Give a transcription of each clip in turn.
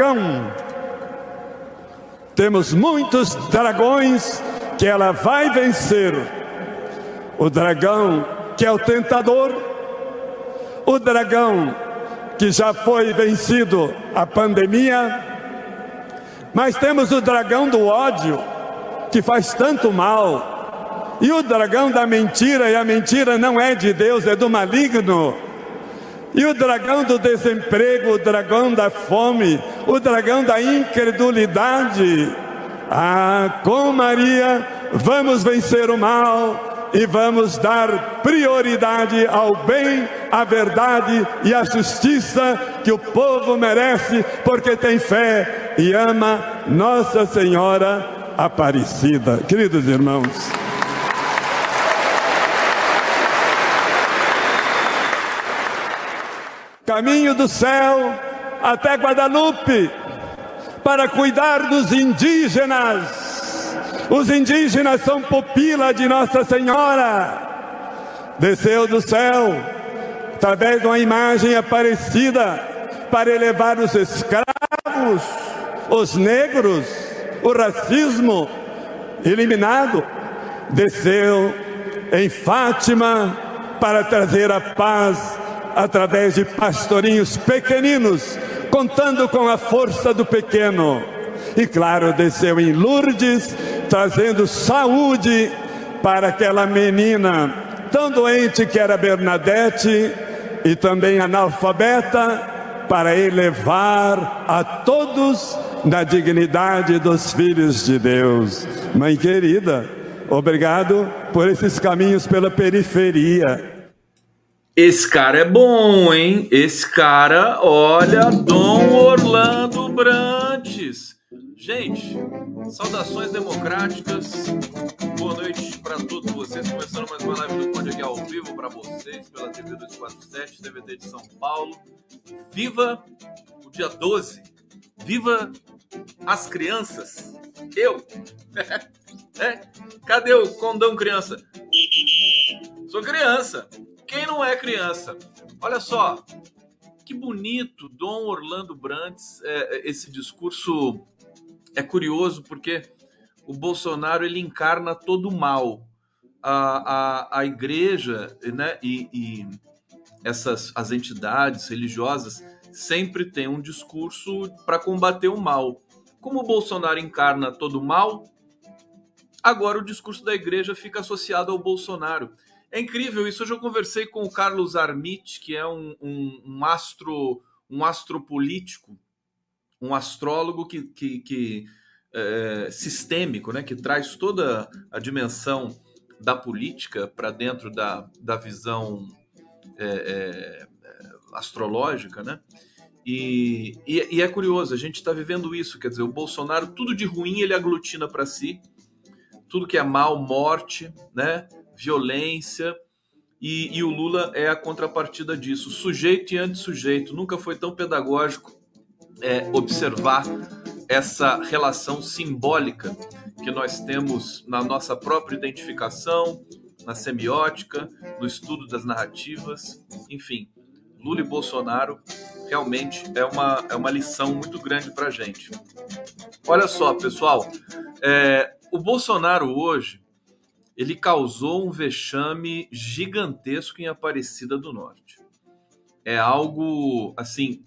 dragão. Temos muitos dragões que ela vai vencer. O dragão que é o tentador, o dragão que já foi vencido a pandemia, mas temos o dragão do ódio que faz tanto mal, e o dragão da mentira, e a mentira não é de Deus, é do maligno. E o dragão do desemprego, o dragão da fome, o dragão da incredulidade. Ah, com Maria vamos vencer o mal e vamos dar prioridade ao bem, à verdade e à justiça que o povo merece, porque tem fé e ama Nossa Senhora Aparecida. Queridos irmãos. Caminho do céu até Guadalupe, para cuidar dos indígenas. Os indígenas são pupila de Nossa Senhora. Desceu do céu, através de uma imagem aparecida, para elevar os escravos, os negros, o racismo eliminado. Desceu em Fátima para trazer a paz através de pastorinhos pequeninos, contando com a força do pequeno. E claro, desceu em Lourdes, trazendo saúde para aquela menina tão doente que era Bernadette e também analfabeta, para elevar a todos na dignidade dos filhos de Deus. Mãe querida, obrigado por esses caminhos pela periferia. Esse cara é bom, hein? Esse cara, olha, Dom Orlando Brantes. Gente, saudações democráticas. Boa noite para todos vocês. Começando mais uma live do Conde aqui ao vivo para vocês pela TV 247, TVT de São Paulo. Viva o dia 12. Viva as crianças. Eu. é? Cadê o condão criança? Sou criança. Quem não é criança? Olha só, que bonito, Dom Orlando Brandes. É, é, esse discurso é curioso porque o Bolsonaro ele encarna todo o mal. A, a, a igreja né, e, e essas as entidades religiosas sempre têm um discurso para combater o mal. Como o Bolsonaro encarna todo o mal, agora o discurso da igreja fica associado ao Bolsonaro. É incrível isso. Hoje eu conversei com o Carlos Armit, que é um, um, um astro, um astropolítico, um astrólogo que, que, que é, sistêmico, né, que traz toda a dimensão da política para dentro da, da visão é, é, astrológica, né? E, e, e, é curioso, a gente está vivendo isso, quer dizer, o Bolsonaro, tudo de ruim ele aglutina para si, tudo que é mal, morte, né? Violência, e, e, o Lula é a contrapartida disso. Sujeito e antissujeito. Nunca foi tão pedagógico é, observar essa relação simbólica que nós temos na nossa própria identificação, na semiótica, no estudo das narrativas, enfim. Lula e Bolsonaro realmente é uma, é uma lição muito grande para a gente. Olha só, pessoal, é, o Bolsonaro hoje ele causou um vexame gigantesco em Aparecida do Norte. É algo assim,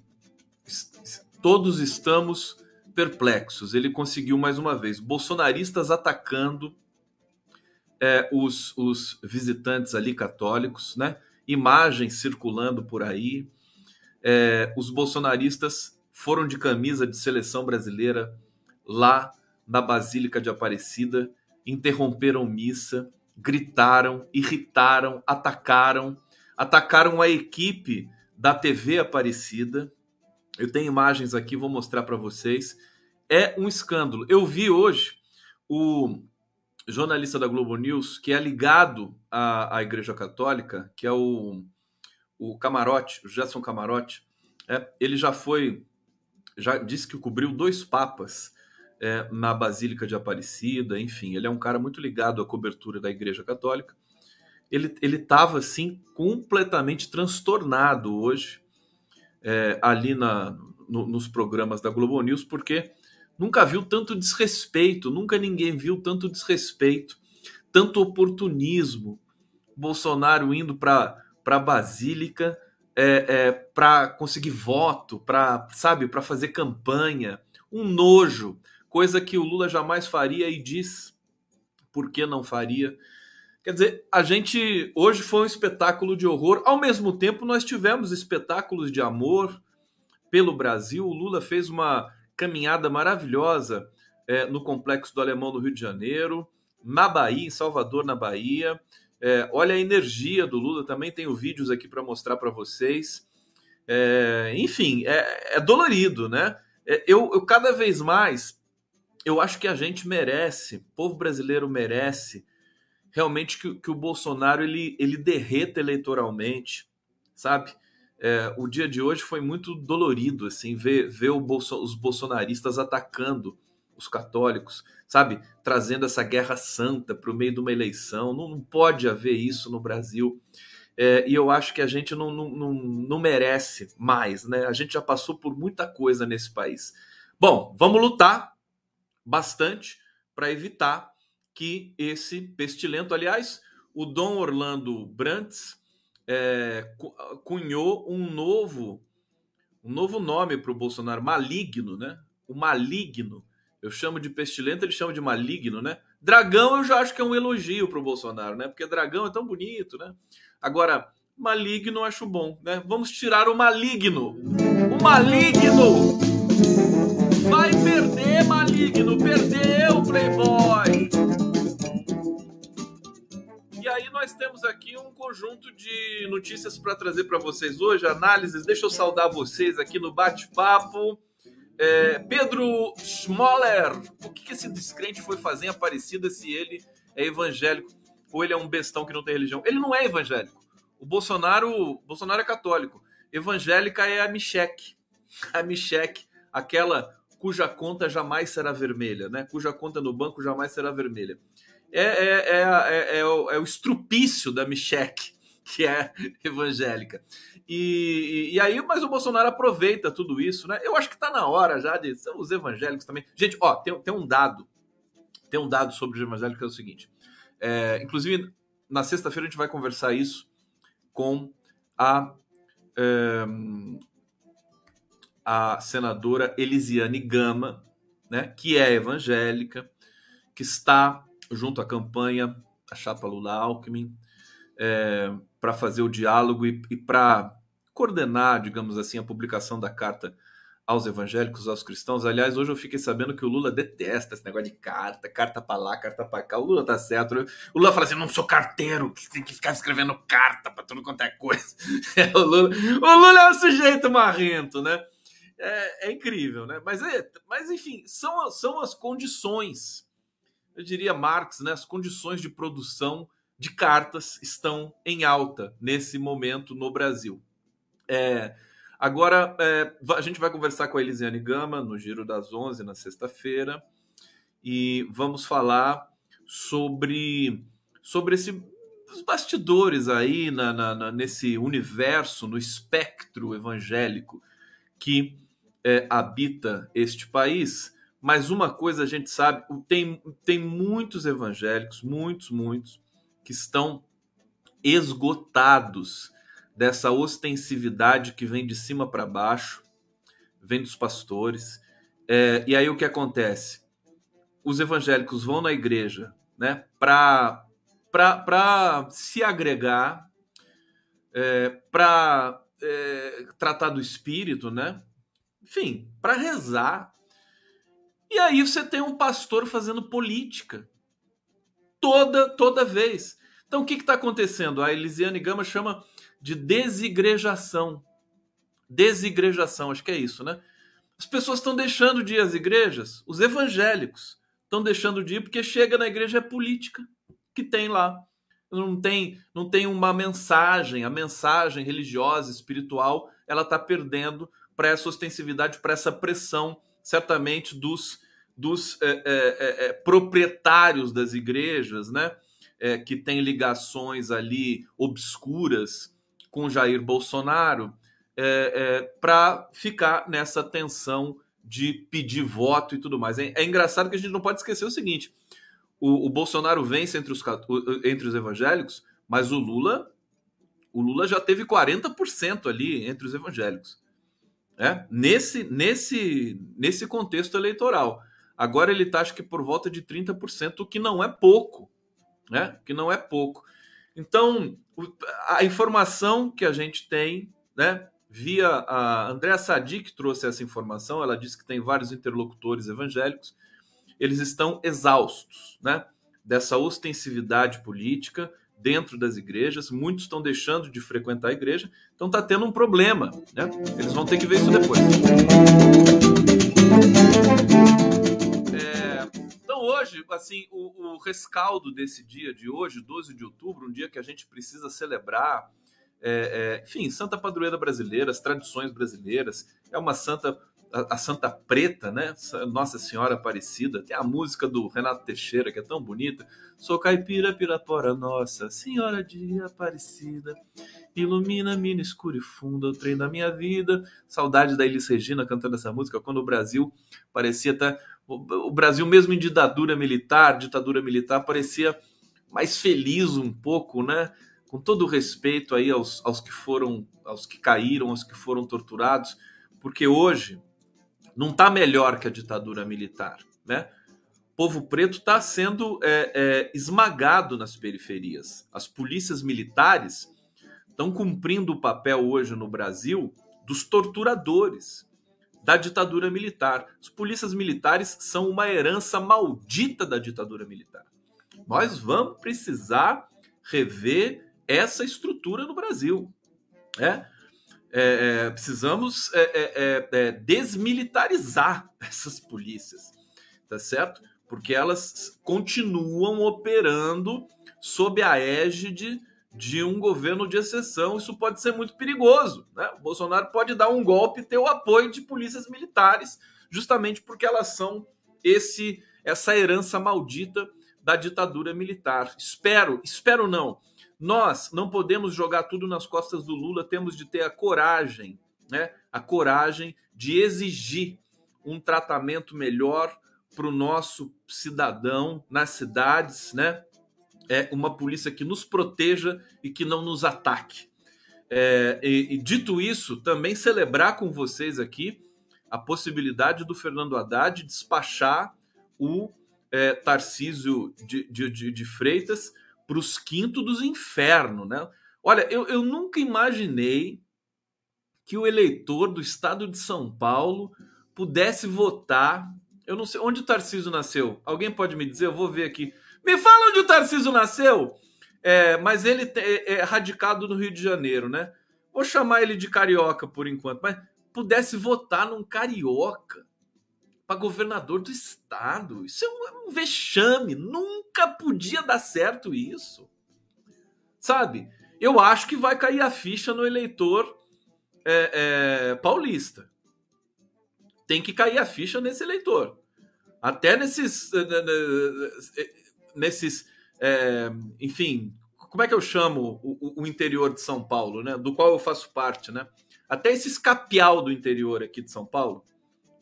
todos estamos perplexos. Ele conseguiu mais uma vez bolsonaristas atacando é, os, os visitantes ali católicos, né? Imagens circulando por aí. É, os bolsonaristas foram de camisa de seleção brasileira lá na Basílica de Aparecida interromperam missa, gritaram, irritaram, atacaram, atacaram a equipe da TV Aparecida. Eu tenho imagens aqui, vou mostrar para vocês. É um escândalo. Eu vi hoje o jornalista da Globo News, que é ligado à, à Igreja Católica, que é o, o Camarote, o Gerson Camarote. É, ele já foi, já disse que cobriu dois papas é, na Basílica de Aparecida, enfim, ele é um cara muito ligado à cobertura da Igreja Católica. Ele estava assim completamente transtornado hoje é, ali na, no, nos programas da Globo News, porque nunca viu tanto desrespeito, nunca ninguém viu tanto desrespeito, tanto oportunismo. Bolsonaro indo para a Basílica é, é, para conseguir voto, para sabe, para fazer campanha, um nojo, coisa que o Lula jamais faria e diz por que não faria. Quer dizer, a gente hoje foi um espetáculo de horror. Ao mesmo tempo, nós tivemos espetáculos de amor pelo Brasil. O Lula fez uma caminhada maravilhosa é, no Complexo do Alemão no Rio de Janeiro, na Bahia, em Salvador, na Bahia. É, olha a energia do Lula, também tenho vídeos aqui para mostrar para vocês. É, enfim, é, é, dolorido, né? É, eu, eu cada vez mais eu acho que a gente merece, o povo brasileiro merece realmente que, que o Bolsonaro ele, ele derreta eleitoralmente, sabe? É, o dia de hoje foi muito dolorido, assim, ver, ver Bolso, os bolsonaristas atacando os católicos, sabe? Trazendo essa guerra santa para o meio de uma eleição. Não, não, pode haver isso no Brasil. É, e eu acho que a gente não, não, não, não merece mais, né? A gente já passou por muita coisa nesse país. Bom, vamos lutar bastante para evitar que esse pestilento, aliás, o Dom Orlando Brantes é, cunhou um novo um novo nome para o Bolsonaro, maligno, né? O maligno eu chamo de pestilento, ele chama de maligno, né? Dragão eu já acho que é um elogio pro Bolsonaro, né? Porque dragão é tão bonito, né? Agora, maligno eu acho bom, né? Vamos tirar o maligno. O maligno! Vai perder, maligno! Perdeu, Playboy! E aí nós temos aqui um conjunto de notícias para trazer para vocês hoje, análises. Deixa eu saudar vocês aqui no bate-papo. É, Pedro Schmoller, o que, que esse descrente foi fazer em Aparecida se ele é evangélico ou ele é um bestão que não tem religião? Ele não é evangélico. O Bolsonaro, Bolsonaro é católico. Evangélica é a Micheque. A Micheque, aquela cuja conta jamais será vermelha, né? Cuja conta no banco jamais será vermelha. É, é, é, é, o, é o estrupício da Micheque, que é evangélica. E, e, aí, mas o Bolsonaro aproveita tudo isso, né? Eu acho que está na hora já de os evangélicos também. Gente, ó, tem, tem um dado, tem um dado sobre os evangélicos que é o seguinte. É, inclusive, na sexta-feira a gente vai conversar isso com a, é, a senadora Elisiane Gama, né, que é evangélica, que está junto à campanha, a chapa Lula Alckmin, é, para fazer o diálogo e, e para coordenar, digamos assim, a publicação da carta aos evangélicos, aos cristãos. Aliás, hoje eu fiquei sabendo que o Lula detesta esse negócio de carta, carta para lá, carta para cá. O Lula tá certo. O Lula fala assim: não sou carteiro, que tem que ficar escrevendo carta para tudo quanto é coisa. O, Lula, o Lula é um sujeito marrento, né? É, é incrível, né? Mas, é, mas enfim, são, são as condições, eu diria Marx, né? As condições de produção de cartas estão em alta nesse momento no Brasil. É, agora, é, a gente vai conversar com a Elisiane Gama no Giro das 11 na sexta-feira e vamos falar sobre, sobre esse, os bastidores aí na, na, na, nesse universo, no espectro evangélico que é, habita este país. Mas uma coisa a gente sabe, tem, tem muitos evangélicos, muitos, muitos, que estão esgotados dessa ostensividade que vem de cima para baixo, vem dos pastores. É, e aí o que acontece? Os evangélicos vão na igreja né, para se agregar, é, para é, tratar do espírito, né? Enfim, para rezar. E aí você tem um pastor fazendo política toda toda vez. Então o que está acontecendo? A Elisiane Gama chama de desigrejação. Desigrejação, acho que é isso, né? As pessoas estão deixando de ir às igrejas, os evangélicos estão deixando de ir porque chega na igreja é política que tem lá. Não tem, não tem uma mensagem, a mensagem religiosa, espiritual, ela está perdendo para essa ostensividade, para essa pressão, certamente dos dos é, é, é, proprietários das igrejas, né, que têm ligações ali obscuras com Jair Bolsonaro, é, é, para ficar nessa tensão de pedir voto e tudo mais. É, é, engraçado que a gente não pode esquecer o seguinte: o, o Bolsonaro vence entre os, entre os evangélicos, mas o Lula, o Lula já teve 40% ali entre os evangélicos. É? Nesse, nesse, nesse contexto eleitoral. Agora ele está, acho que por volta de 30%, o que não é pouco. Né? Que não é pouco. Então, a informação que a gente tem, né, via a Andréa Sadi, que trouxe essa informação, ela disse que tem vários interlocutores evangélicos, eles estão exaustos né, dessa ostensividade política dentro das igrejas, muitos estão deixando de frequentar a igreja, então está tendo um problema. Né? Eles vão ter que ver isso depois. É, então hoje, assim, o, o rescaldo desse dia de hoje, 12 de outubro, um dia que a gente precisa celebrar é, é, enfim, santa padroeira brasileira, as tradições brasileiras, é uma santa, a, Santa Preta, né? Nossa Senhora Aparecida, tem a música do Renato Teixeira, que é tão bonita. Sou caipira, pirapora, nossa Senhora de Aparecida, ilumina-me no escuro e fundo, o trem da minha vida. Saudade da Elis Regina cantando essa música, quando o Brasil parecia estar. O Brasil, mesmo em ditadura militar, ditadura militar, parecia mais feliz um pouco, né? com todo o respeito aí aos, aos que foram, aos que caíram, aos que foram torturados, porque hoje não está melhor que a ditadura militar, né? O povo preto está sendo é, é, esmagado nas periferias. As polícias militares estão cumprindo o papel hoje no Brasil dos torturadores da ditadura militar. As polícias militares são uma herança maldita da ditadura militar. Nós vamos precisar rever essa estrutura no Brasil. Né? É, é, precisamos é, é, é, é, desmilitarizar essas polícias, tá certo? Porque elas continuam operando sob a égide de um governo de exceção. Isso pode ser muito perigoso. Né? O Bolsonaro pode dar um golpe e ter o apoio de polícias militares, justamente porque elas são esse essa herança maldita da ditadura militar. Espero, espero não nós não podemos jogar tudo nas costas do Lula, temos de ter a coragem, né? A coragem de exigir um tratamento melhor para o nosso cidadão nas cidades, né? É uma polícia que nos proteja e que não nos ataque. É, e, e, dito isso, também celebrar com vocês aqui a possibilidade do Fernando Haddad despachar o é, Tarcísio de, de, de, de Freitas para os quintos dos infernos, né? Olha, eu, eu nunca imaginei que o eleitor do estado de São Paulo pudesse votar. Eu não sei onde o Tarcísio nasceu. Alguém pode me dizer? Eu vou ver aqui. Me fala onde o Tarcísio nasceu. É, mas ele é, é radicado no Rio de Janeiro, né? Vou chamar ele de carioca por enquanto, mas pudesse votar num carioca para governador do estado. Isso é um, é um vexame. Nunca podia dar certo isso. Sabe? Eu acho que vai cair a ficha no eleitor é, é, paulista. Tem que cair a ficha nesse eleitor. Até nesses. Eh, eh, nesses. É, enfim, como é que eu chamo o, o, interior de São Paulo, né? Do qual eu faço parte, né? Até esse escapial do interior aqui de São Paulo,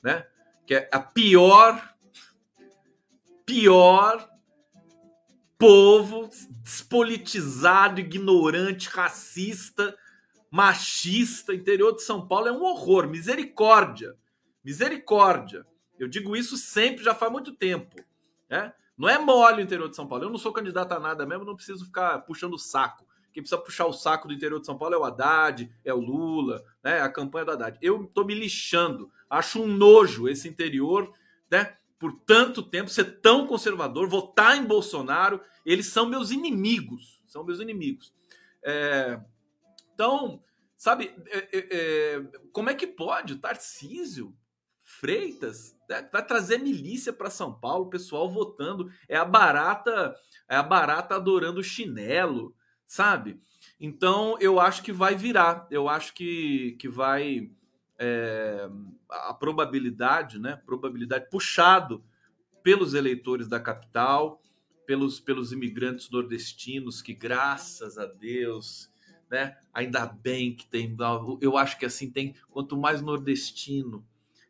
né? Que é a pior, pior povo despolitizado, ignorante, racista, machista. Interior de São Paulo é um horror. Misericórdia. Misericórdia. Eu digo isso sempre, já faz muito tempo. Né? Não é mole o interior de São Paulo. Eu não sou candidato a nada mesmo, não preciso ficar puxando o saco. Quem precisa puxar o saco do interior de São Paulo é o Haddad, é o Lula, né? a campanha do Haddad. Eu estou me lixando Acho um nojo esse interior, né? Por tanto tempo ser tão conservador, votar em Bolsonaro, eles são meus inimigos, são meus inimigos. É, então, sabe, é, é, é como é que pode o Tarcísio Freitas né, vai trazer milícia para São Paulo, pessoal votando, é a barata, é a barata adorando chinelo, sabe? Então eu acho que vai virar, eu acho que, que vai é, a probabilidade, né? Probabilidade puxado pelos eleitores da capital, pelos, pelos imigrantes nordestinos que, graças a Deus, né? Ainda bem que tem. Eu acho que assim tem. Quanto mais nordestino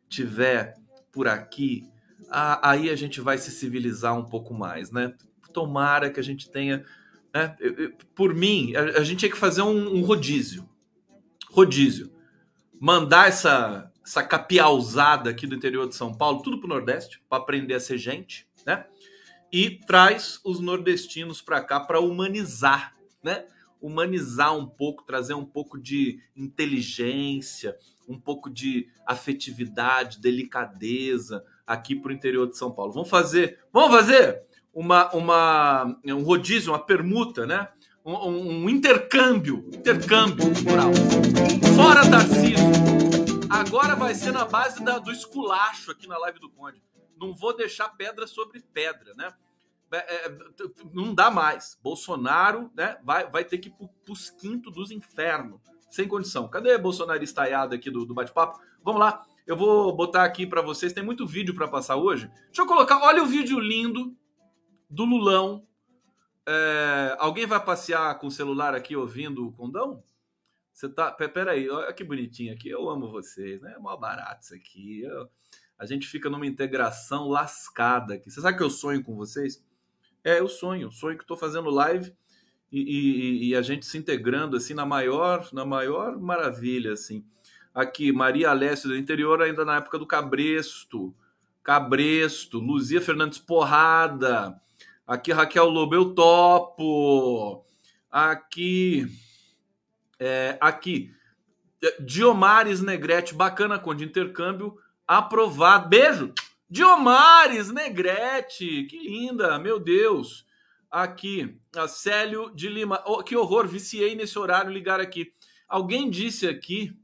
tiver por aqui, aí a gente vai se civilizar um pouco mais, né? Tomara que a gente tenha. Né? Por mim, a gente tinha que fazer um, um rodízio. Rodízio. Mandar essa, essa capiauzada aqui do interior de São Paulo, tudo para o Nordeste, para aprender a ser gente, né? E traz os nordestinos para cá para humanizar, né? Humanizar um pouco, trazer um pouco de inteligência, um pouco de afetividade, delicadeza aqui para o interior de São Paulo. Vamos fazer, vamos fazer uma, uma um rodízio, uma permuta, né? Um, um, intercâmbio, intercâmbio cultural. Fora Tarcísio. Agora vai ser na base da, do esculacho aqui na live do Conde. Não vou deixar pedra sobre pedra, né? É, é, não dá mais. Bolsonaro né, vai, vai ter que ir para os quintos dos infernos sem condição. Cadê bolsonarista aiado aqui do, do bate-papo? Vamos lá, eu vou botar aqui para vocês. Tem muito vídeo para passar hoje. Deixa eu colocar. Olha o vídeo lindo do Lulão. É, alguém vai passear com o celular aqui ouvindo o condão? Você tá. Peraí, olha que bonitinho aqui. Eu amo vocês, né? É mó barato isso aqui. Eu... A gente fica numa integração lascada aqui. Você sabe que eu sonho com vocês? É, eu sonho. Sonho que estou fazendo live e, e, e, a gente se integrando assim na maior, na maior maravilha assim. Aqui Maria Alessio do interior ainda na época do Cabresto, Cabresto, Luzia Fernandes Porrada. Aqui Raquel Lobo eu topo. Aqui é, aqui Diomares Negrete, bacana com de intercâmbio aprovado. Beijo. Diomares Negrete, que linda, meu Deus. Aqui, a Célio de Lima. Oh, que horror, viciei nesse horário ligar aqui. Alguém disse aqui,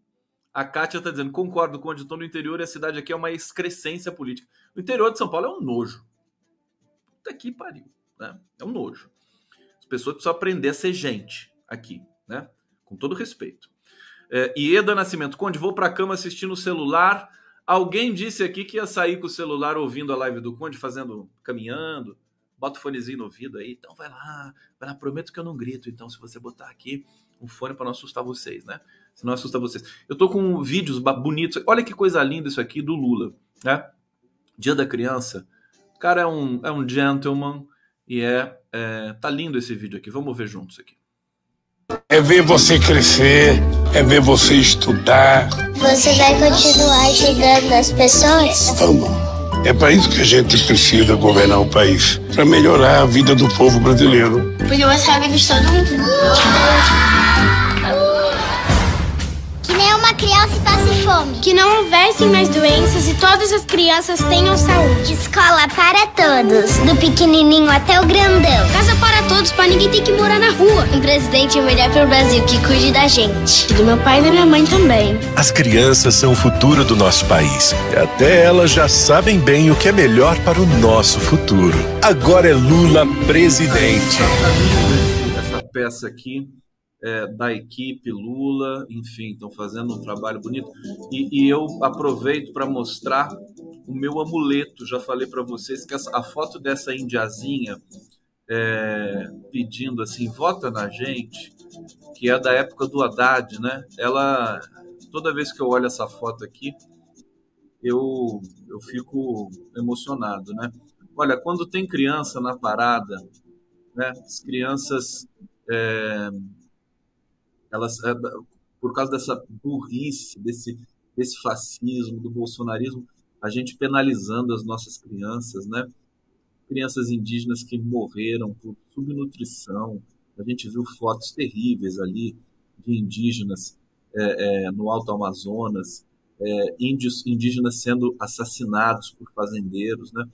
a Kátia está dizendo, concordo com o editor no interior e a cidade aqui é uma excrescência política. O interior de São Paulo é um nojo. Puta que pariu, né? É um nojo. As pessoas precisam aprender a ser gente aqui, né? Com todo respeito. É, Ieda Nascimento, Conde, vou para cama assistindo o celular. Alguém disse aqui que ia sair com o celular ouvindo a live do Conde, fazendo, caminhando bota o fonezinho no ouvido aí, então vai lá, vai lá, prometo que eu não grito, então se você botar aqui um fone para não assustar vocês, né? Se não assusta vocês. Eu tô com vídeos bonitos, olha que coisa linda isso aqui do Lula, né? Dia da Criança, o cara é um, é um gentleman e é, é tá lindo esse vídeo aqui, vamos ver juntos aqui. É ver você crescer, é ver você estudar. Você vai continuar ajudando as pessoas? Vamos. É para isso que a gente precisa governar o país para melhorar a vida do povo brasileiro. Porque você é amigo de todo mundo criança passe fome. Que não houvessem mais doenças e todas as crianças tenham saúde. Escola para todos, do pequenininho até o grandão. Casa para todos, para ninguém ter que morar na rua. Um presidente melhor para o Brasil que cuide da gente. E do meu pai e da minha mãe também. As crianças são o futuro do nosso país. E até elas já sabem bem o que é melhor para o nosso futuro. Agora é Lula presidente. Essa peça aqui é, da equipe Lula, enfim, estão fazendo um trabalho bonito. E, e eu aproveito para mostrar o meu amuleto. Já falei para vocês que essa, a foto dessa indiazinha é, pedindo assim, vota na gente, que é da época do Haddad, né? Ela, toda vez que eu olho essa foto aqui, eu, eu fico emocionado, né? Olha, quando tem criança na parada, né? As crianças é, elas é, por causa dessa burrice, desse, desse fascismo, do bolsonarismo, a gente penalizando as nossas crianças, né? Crianças indígenas que morreram por subnutrição. A gente viu fotos terríveis ali de indígenas é, é, no Alto Amazonas, é, índios, indígenas sendo assassinados por fazendeiros, né?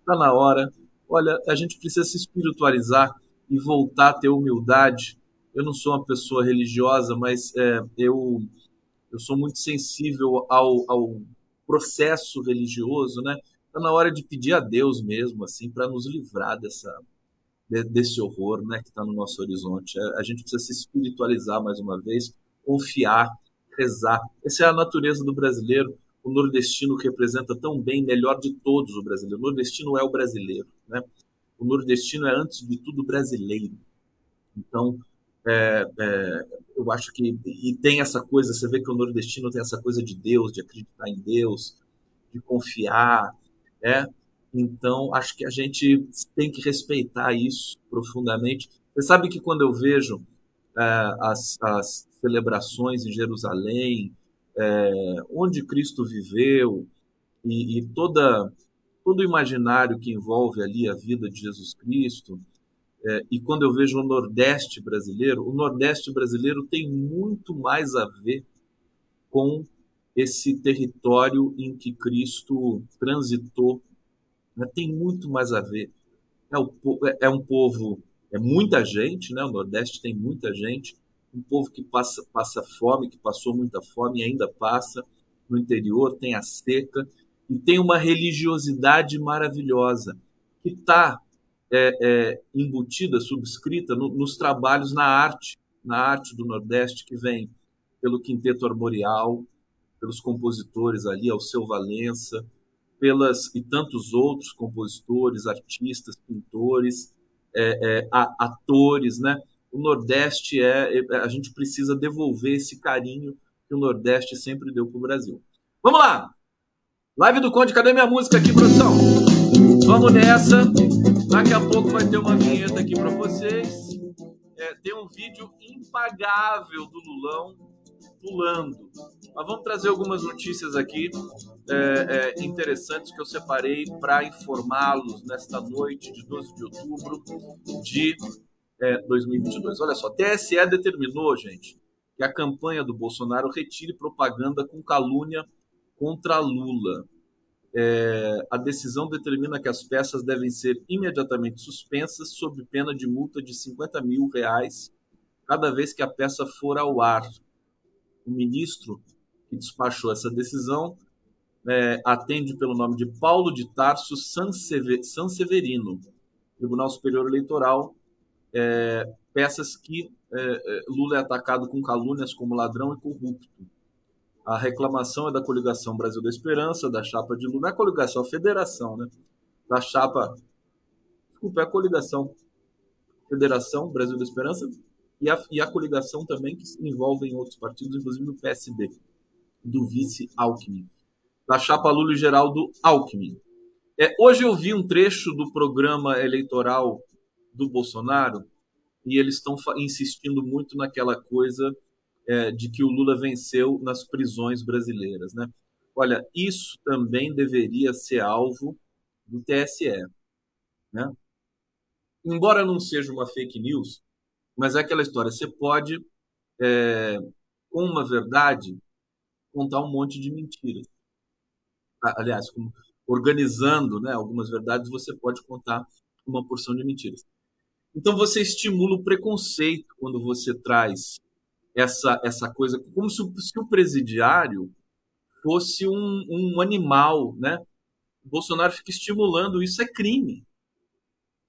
Está na hora. Olha, a gente precisa se espiritualizar e voltar a ter humildade eu não sou uma pessoa religiosa, mas é, eu, eu sou muito sensível ao, ao processo religioso, né? Está na hora de pedir a Deus mesmo, assim, para nos livrar dessa, desse horror, né, que está no nosso horizonte. A, a gente precisa se espiritualizar mais uma vez, confiar, rezar. Essa é a natureza do brasileiro. O nordestino que representa tão bem, melhor de todos o brasileiro. O nordestino é o brasileiro, né? O nordestino é antes de tudo brasileiro. Então, é, é, eu acho que e tem essa coisa, você vê que o nordestino tem essa coisa de Deus, de acreditar em Deus, de confiar, né? Então, acho que a gente tem que respeitar isso profundamente. Você sabe que quando eu vejo é, as, as, celebrações em Jerusalém, é, onde Cristo viveu, e, e toda, todo o imaginário que envolve ali a vida de Jesus Cristo, é, e quando eu vejo o Nordeste brasileiro, o Nordeste brasileiro tem muito mais a ver com esse território em que Cristo transitou. Né? Tem muito mais a ver. É, o, é, é um povo, é muita gente, né? o Nordeste tem muita gente, um povo que passa, passa fome, que passou muita fome e ainda passa. No interior tem a seca e tem uma religiosidade maravilhosa que está é, é, embutida, subscrita no, nos trabalhos na arte, na arte do Nordeste, que vem pelo Quinteto Armorial, pelos compositores ali, Alceu Valença, pelas e tantos outros compositores, artistas, pintores, é, é, atores, né? O Nordeste é, é, a gente precisa devolver esse carinho que o Nordeste sempre deu para o Brasil. Vamos lá! Live do Conde, cadê minha música aqui, produção? Vamos nessa. Daqui a pouco vai ter uma vinheta aqui para vocês. É, tem um vídeo impagável do Lulão pulando. Mas vamos trazer algumas notícias aqui é, é, interessantes que eu separei para informá-los nesta noite de 12 de outubro de 2022. É, Olha só, TSE determinou, gente, que a campanha do Bolsonaro retire propaganda com calúnia contra Lula. É, a decisão determina que as peças devem ser imediatamente suspensas sob pena de multa de 50 mil reais cada vez que a peça for ao ar. O ministro que despachou essa decisão é, atende pelo nome de Paulo de Tarso Sanseverino, Tribunal Superior Eleitoral, é, peças que é, é, Lula é atacado com calúnias como ladrão e corrupto. A reclamação é da coligação Brasil da Esperança, da chapa de Lula, não é coligação, é a federação, né? Da chapa. Desculpa, é a coligação. Federação Brasil da Esperança e a, e a coligação também que envolve em outros partidos, inclusive do PSD, do vice Alckmin. Da chapa Lula e Geraldo Alckmin. É, hoje eu vi um trecho do programa eleitoral do Bolsonaro e eles estão insistindo muito naquela coisa é, de que o Lula venceu nas prisões brasileiras. Né? Olha, isso também deveria ser alvo do TSE. Né? Embora não seja uma fake news, mas é aquela história: você pode, é, com uma verdade, contar um monte de mentiras. Aliás, organizando né, algumas verdades, você pode contar uma porção de mentiras. Então você estimula o preconceito quando você traz essa, essa coisa, como se, se o presidiário fosse um, um animal, né? O Bolsonaro fica estimulando isso, é crime.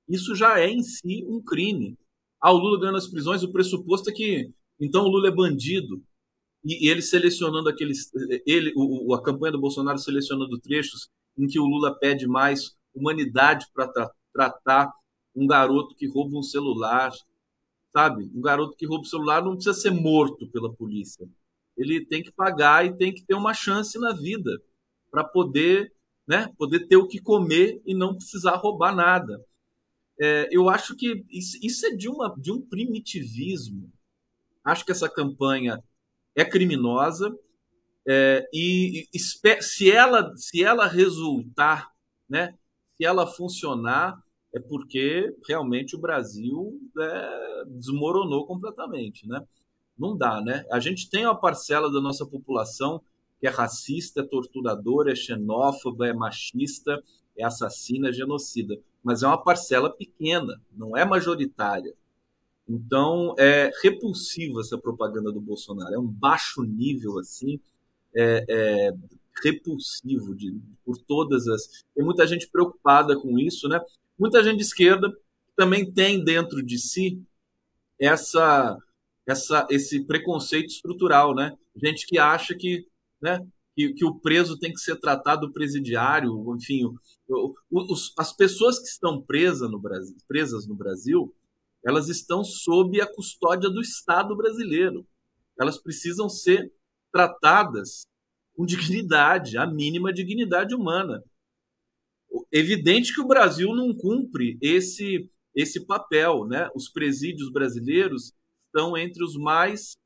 Isso já é em si um crime. Ah, o Lula ganhando as prisões, o pressuposto é que então o Lula é bandido. E, e ele selecionando aqueles. Ele, o, a campanha do Bolsonaro selecionando trechos em que o Lula pede mais humanidade para tra tratar um garoto que rouba um celular, sabe? Um garoto que rouba o celular não precisa ser morto pela polícia. Ele tem que pagar e tem que ter uma chance na vida para poder, né, poder ter o que comer e não precisar roubar nada. É, eu acho que isso, é de, uma, de um primitivismo. Acho que essa campanha é criminosa é, e, e se ela se ela resultar, né, se ela funcionar, é porque realmente o Brasil é, desmoronou completamente, né? Não dá, né? A gente tem uma parcela da nossa população que é racista, é torturadora, é xenófoba, é machista, é assassina, é genocida, mas é uma parcela pequena, não é majoritária. Então é repulsiva essa propaganda do Bolsonaro, é um baixo nível assim, é, é repulsivo de, por todas as. Tem muita gente preocupada com isso, né? Muita gente de esquerda também tem dentro de si essa, essa, esse preconceito estrutural, né? Gente que acha que, né, que, que o preso tem que ser tratado presidiário, enfim, o, o, os, as pessoas que estão presas no Brasil, presas no Brasil elas estão sob a custódia do Estado brasileiro. Elas precisam ser tratadas com dignidade, a mínima dignidade humana. Evidente que o Brasil não cumpre esse esse papel, né? Os presídios brasileiros estão entre os mais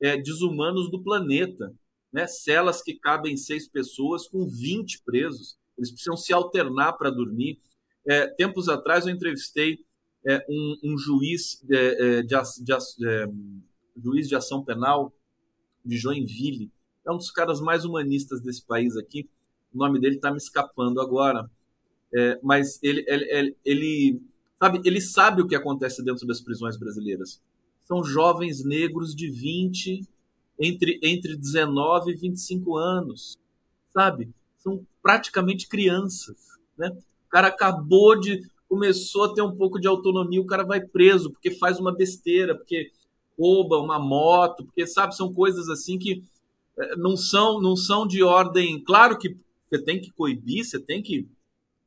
é, desumanos do planeta, né? Celas que cabem seis pessoas com 20 presos. Eles precisam se alternar para dormir. É, tempos atrás eu entrevistei é, um, um, juiz é, é, de, de, de, é, juiz de ação penal de Joinville. É um dos caras mais humanistas desse país aqui. O nome dele está me escapando agora. Mas ele, ele, ele, sabe, ele sabe o que acontece dentro das prisões brasileiras. São jovens negros de 20, entre, entre 19 e 25 anos, sabe? São praticamente crianças, né? O cara acabou de começou a ter um pouco de autonomia, o cara vai preso porque faz uma besteira, porque rouba uma moto, porque sabe, são coisas assim que eh, não são não são de ordem, claro que você tem que coibir, você tem que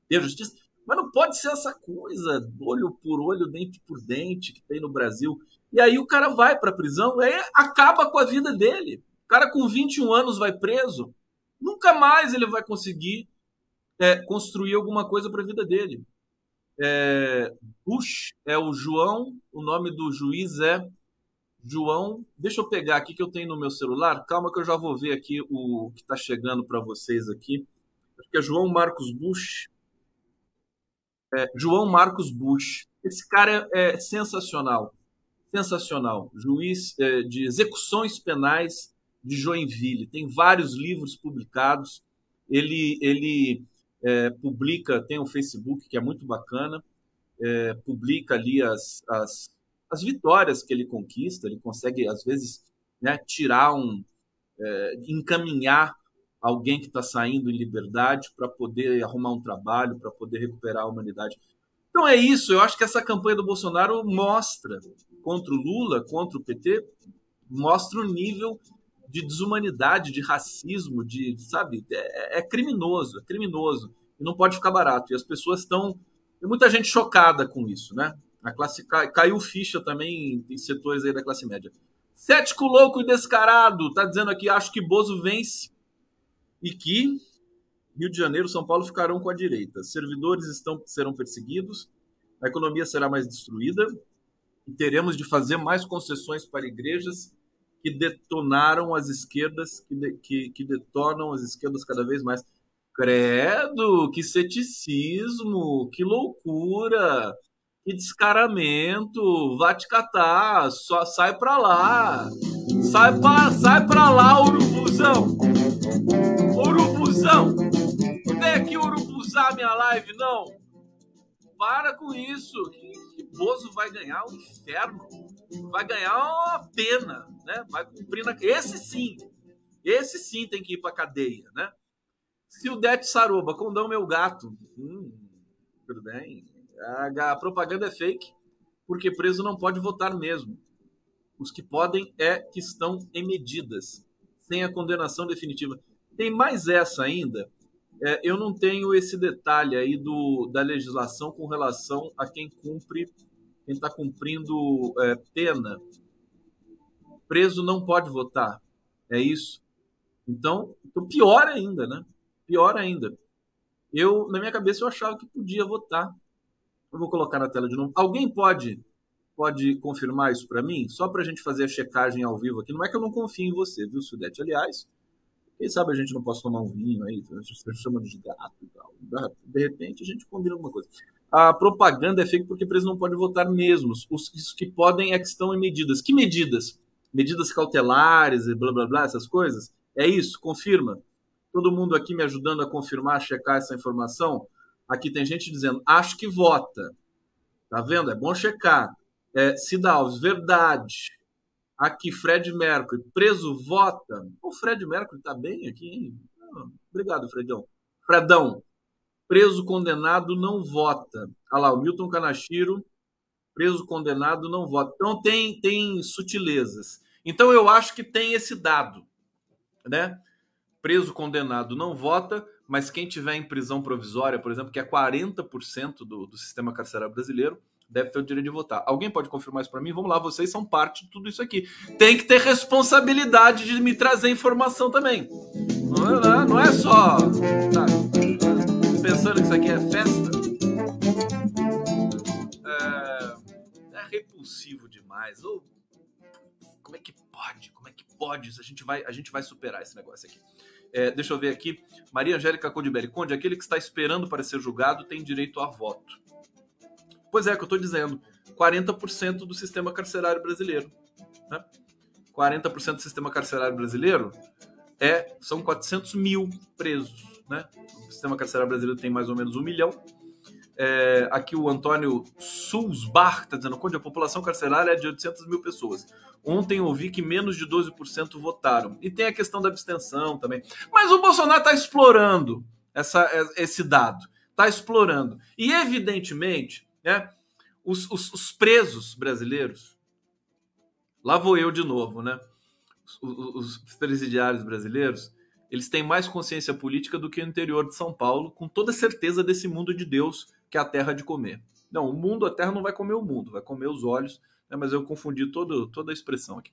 ter justiça, mas não pode ser essa coisa, olho por olho, dente por dente, que tem no Brasil. E aí o cara vai para a prisão, aí acaba com a vida dele. O cara com 21 anos vai preso, nunca mais ele vai conseguir é, construir alguma coisa para a vida dele. É, Bush é o João, o nome do juiz é João. Deixa eu pegar aqui que eu tenho no meu celular. Calma que eu já vou ver aqui o que está chegando para vocês aqui. Acho que é João Marcos Bush. É, João Marcos Bush. Esse cara é, é sensacional. Sensacional. Juiz é, de execuções penais de Joinville. Tem vários livros publicados. Ele, ele é, publica, tem um Facebook que é muito bacana, é, publica ali as, as, as, vitórias que ele conquista, ele consegue, às vezes, né, tirar um. É, encaminhar alguém que está saindo em liberdade para poder arrumar um trabalho, para poder recuperar a humanidade. Então é isso, eu acho que essa campanha do Bolsonaro mostra contra o Lula, contra o PT, mostra o nível de desumanidade, de racismo, de, sabe, é, é criminoso, é criminoso e não pode ficar barato. E as pessoas estão, tem muita gente chocada com isso, né? A classe caiu ficha também em setores aí da classe média. Cético louco e descarado, tá dizendo aqui, acho que Bozo vence e que Rio de Janeiro, São Paulo ficarão com a direita. Servidores estão serão perseguidos, a economia será mais destruída e teremos de fazer mais concessões para igrejas que detonaram as esquerdas, que, de, que, que detonam as esquerdas cada vez mais. Credo, que ceticismo, que loucura, que descaramento, vai te catar, só sai pra lá. Sai pra, sai pra lá, urubuzão. Urubuzão. Vem aqui urubuzar minha live, não. Para com isso. Que, que Bozo vai ganhar um inferno vai ganhar uma pena, né? Vai cumprir na... esse sim, esse sim tem que ir para cadeia, né? Se o Det Saroba, condão meu gato, hum, tudo bem. A propaganda é fake, porque preso não pode votar mesmo. Os que podem é que estão em medidas, sem a condenação definitiva. Tem mais essa ainda. É, eu não tenho esse detalhe aí do, da legislação com relação a quem cumpre quem está cumprindo é, pena, preso não pode votar. É isso. Então, então, pior ainda, né? Pior ainda. Eu, na minha cabeça, eu achava que podia votar. Eu vou colocar na tela de novo. Alguém pode pode confirmar isso para mim? Só para a gente fazer a checagem ao vivo aqui. Não é que eu não confio em você, viu, Sudete? Aliás, quem sabe a gente não possa tomar um vinho aí, a gente chama de gato e tal. De repente a gente combina alguma coisa a propaganda é feita porque preso não pode votar mesmo. Os, os que podem é que estão em medidas. Que medidas? Medidas cautelares e blá blá blá, essas coisas? É isso? Confirma. Todo mundo aqui me ajudando a confirmar, a checar essa informação. Aqui tem gente dizendo, acho que vota. Tá vendo? É bom checar. É, Cida Alves, verdade. Aqui, Fred Mercury, preso vota. O Fred Mercury tá bem aqui, hein? Ah, obrigado, Fredão. Fredão, preso condenado não vota. Olha lá, o Milton Kanashiro, preso condenado não vota. Então tem, tem sutilezas. Então eu acho que tem esse dado, né? Preso condenado não vota, mas quem tiver em prisão provisória, por exemplo, que é 40% do, do sistema carcerário brasileiro, deve ter o direito de votar. Alguém pode confirmar isso para mim? Vamos lá, vocês são parte de tudo isso aqui. Tem que ter responsabilidade de me trazer informação também. Não é, não é só sabe, pensando que isso aqui é festa. É, é repulsivo demais. Ou, como é que pode? Como é que pode? A gente vai, a gente vai superar esse negócio aqui. É, deixa eu ver aqui. Maria Angélica Codibelli. Conde, aquele que está esperando para ser julgado tem direito a voto. Pois é, que eu estou dizendo. 40% do sistema carcerário brasileiro. Né? 40% do sistema carcerário brasileiro é, são 400 mil presos. Né? O sistema carcerário brasileiro tem mais ou menos um milhão. É, aqui o Antônio Sulzbach está dizendo: Conde, a população carcerária é de 800 mil pessoas. Ontem eu vi que menos de 12% votaram. E tem a questão da abstenção também. Mas o Bolsonaro está explorando essa, esse dado. Está explorando. E, evidentemente, né, os, os, os, presos brasileiros, lá vou eu de novo, né? Os, os presidiários brasileiros, eles têm mais consciência política do que o interior de São Paulo, com toda certeza desse mundo de Deus que é a terra de comer. Não, o mundo, a terra não vai comer o mundo, vai comer os olhos, né? mas eu confundi todo, toda a expressão aqui.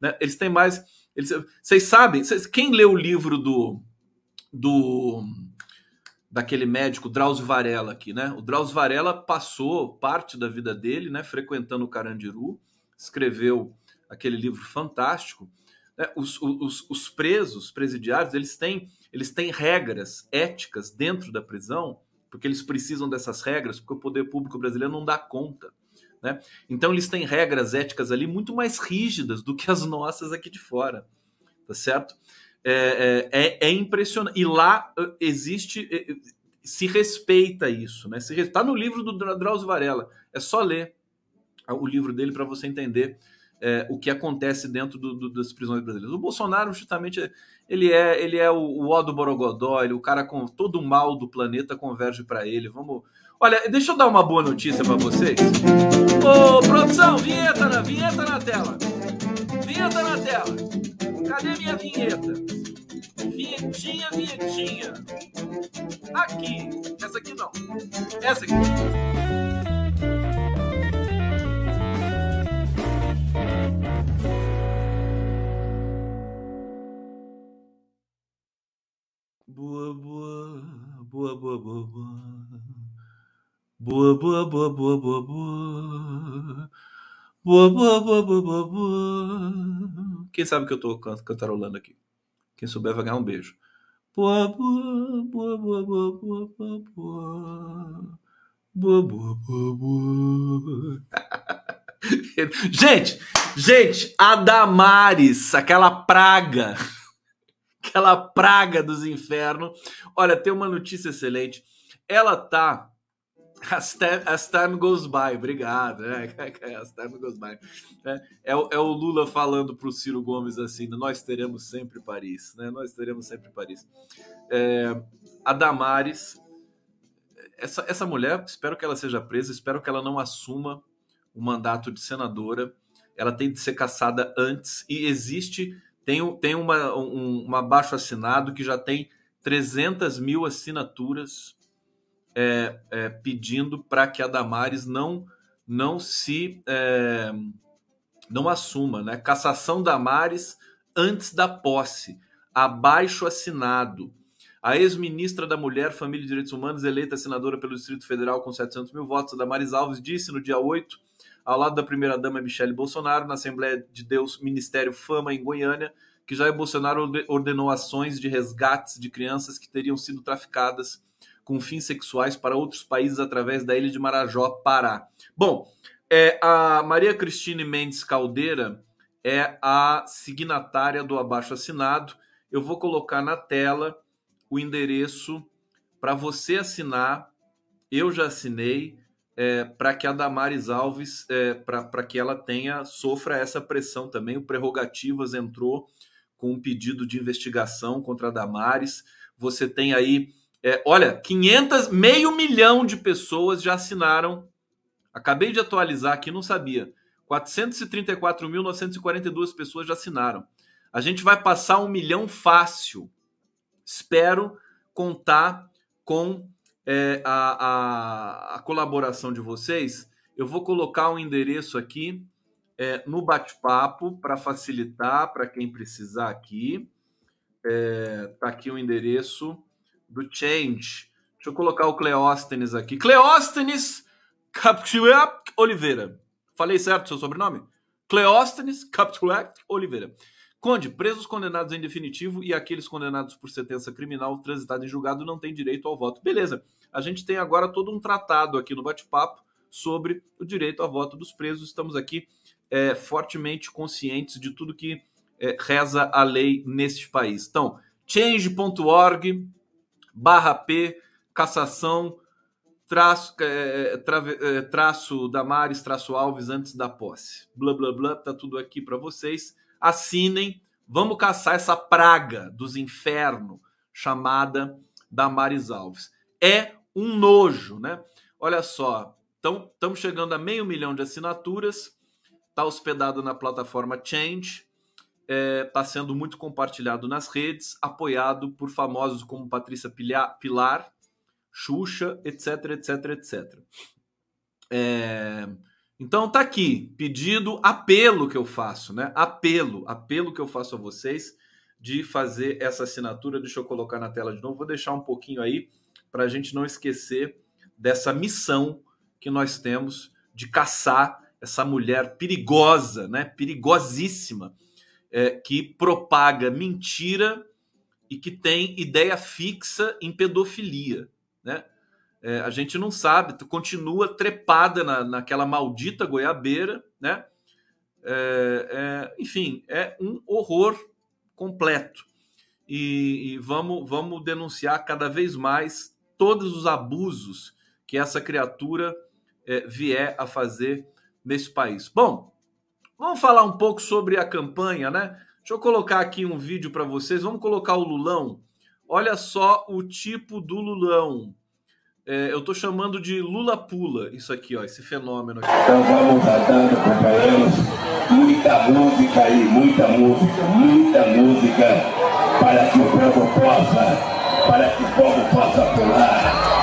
Né? Eles têm mais. Eles, vocês sabem, vocês, quem leu o livro do. do daquele médico Drauzio Varela aqui, né? O Drauzio Varela passou parte da vida dele, né, frequentando o Carandiru, escreveu aquele livro fantástico. Né? Os, os, os, presos, presidiários, eles têm, eles têm regras éticas dentro da prisão, porque eles precisam dessas regras, porque o poder público brasileiro não dá conta. Né? Então eles têm regras éticas ali muito mais rígidas do que as nossas aqui de fora, tá certo? É, é, é, é impressionante. E lá uh, existe, uh, se respeita isso, né? Está no livro do Drauzio Varela. É só ler o livro dele para você entender é, o que acontece dentro do, do, das prisões brasileiras. O Bolsonaro, justamente, ele é ele é o, o ó do Borogodó, ele, o cara com todo o mal do planeta converge para ele. Vamos. Olha, deixa eu dar uma boa notícia para vocês. Ô, produção, vinheta na, vinheta na tela. Vinheta na tela. Cadê minha vinheta? Vinhetinha, vinhetinha. Aqui. Essa aqui não. Essa aqui. Boa, boa, boa, boa, boa, boa. Boa, boa, boa, boa, boa, boa. Boa, boa, boa, boa, boa. Quem sabe que eu tô cantarolando aqui? Quem souber vai ganhar um beijo. Boa, boa, boa, boa, boa, boa, boa. Boa, boa, boa, boa. gente, gente, a Damares, aquela praga, aquela praga dos infernos. Olha, tem uma notícia excelente. Ela tá As time, as time goes by, obrigado. É, as time goes by. É, é, o, é o Lula falando para o Ciro Gomes assim: nós teremos sempre Paris, né? Nós teremos sempre Paris. É, a Damares, essa, essa mulher, espero que ela seja presa, espero que ela não assuma o mandato de senadora. Ela tem de ser caçada antes e existe, tem, tem uma, um, um abaixo assinado que já tem 300 mil assinaturas é, é, pedindo para que a Damares não não se é, não assuma, né? Cassação Damares antes da posse, abaixo assinado. A ex-ministra da Mulher, Família e Direitos Humanos, eleita senadora pelo Distrito Federal com 700 mil votos, Damares Alves, disse no dia 8, ao lado da primeira-dama Michele Bolsonaro, na Assembleia de Deus Ministério Fama, em Goiânia, que Jair Bolsonaro ordenou ações de resgates de crianças que teriam sido traficadas com fins sexuais para outros países através da ilha de Marajó, Pará. Bom, é, a Maria Cristine Mendes Caldeira é a signatária do abaixo assinado. Eu vou colocar na tela o endereço para você assinar. Eu já assinei é, para que a Damares Alves, é, para que ela tenha, sofra essa pressão também. O Prerrogativas entrou com um pedido de investigação contra a Damares. Você tem aí é, olha, 500, meio milhão de pessoas já assinaram. Acabei de atualizar aqui, não sabia. 434.942 pessoas já assinaram. A gente vai passar um milhão fácil. Espero contar com é, a, a, a, colaboração de vocês. Eu vou colocar um endereço aqui é, no bate-papo para facilitar para quem precisar aqui. É, tá aqui o endereço do Change. Deixa eu colocar o Cleóstenes aqui. Cleóstenes Captuac Oliveira. Falei certo seu sobrenome? Cleóstenes Captuac Oliveira. Conde, presos condenados em definitivo e aqueles condenados por sentença criminal transitada em julgado não têm direito ao voto. Beleza. A gente tem agora todo um tratado aqui no bate-papo sobre o direito ao voto dos presos. Estamos aqui é, fortemente conscientes de tudo que é, reza a lei neste país. Então, change.org barra P, cassação, traço, é, tra, é, traço Damares, traço Alves antes da posse. Blá, blá, blá, tá tudo aqui para vocês. Assinem, vamos caçar essa praga dos infernos chamada Damares Alves. É um nojo, né? Olha só, estamos chegando a meio milhão de assinaturas, está hospedado na plataforma Change, está é, tá sendo muito compartilhado nas redes, apoiado por famosos como Patrícia Pilar, Xuxa, etc, etc, etc. É, então tá aqui, pedido, apelo que eu faço, né? Apelo, apelo que eu faço a vocês de fazer essa assinatura. Deixa eu colocar na tela de novo, vou deixar um pouquinho aí para a gente não esquecer dessa missão que nós temos de caçar essa mulher perigosa, né? Perigosíssima é, que propaga mentira e que tem ideia fixa em pedofilia, né? É, a gente não sabe, continua trepada na, naquela maldita goiabeira, né? É, é, enfim, é um horror completo. E, e, vamos, vamos denunciar cada vez mais todos os abusos que essa criatura é, vier a fazer nesse país. Bom, Vamos falar um pouco sobre a campanha, né? Deixa eu colocar aqui um vídeo para vocês. Vamos colocar o Lulão. Olha só o tipo do Lulão. É, eu estou chamando de Lula Pula, isso aqui, ó, esse fenômeno aqui. Então vamos cantando, companheiros, muita música aí, muita música, muita música, para que o povo possa, para que o povo possa pular.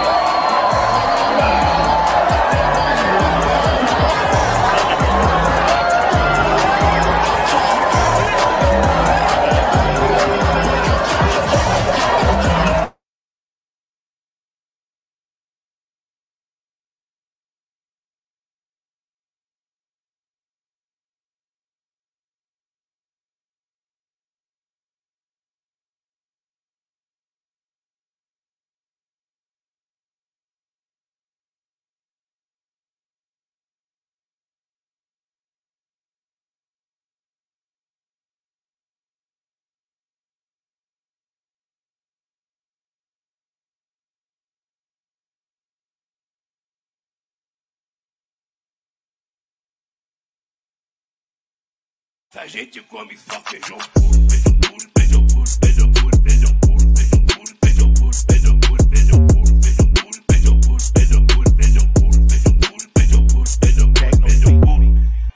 A gente come só feijão puro, feijão puro, feijão puro, feijão puro, feijão puro, feijão puro, feijão puro, feijão puro, feijão puro, feijão puro, feijão puro, feijão puro, feijão puro, feijão puro, feijão puro, feijão puro, feijão puro,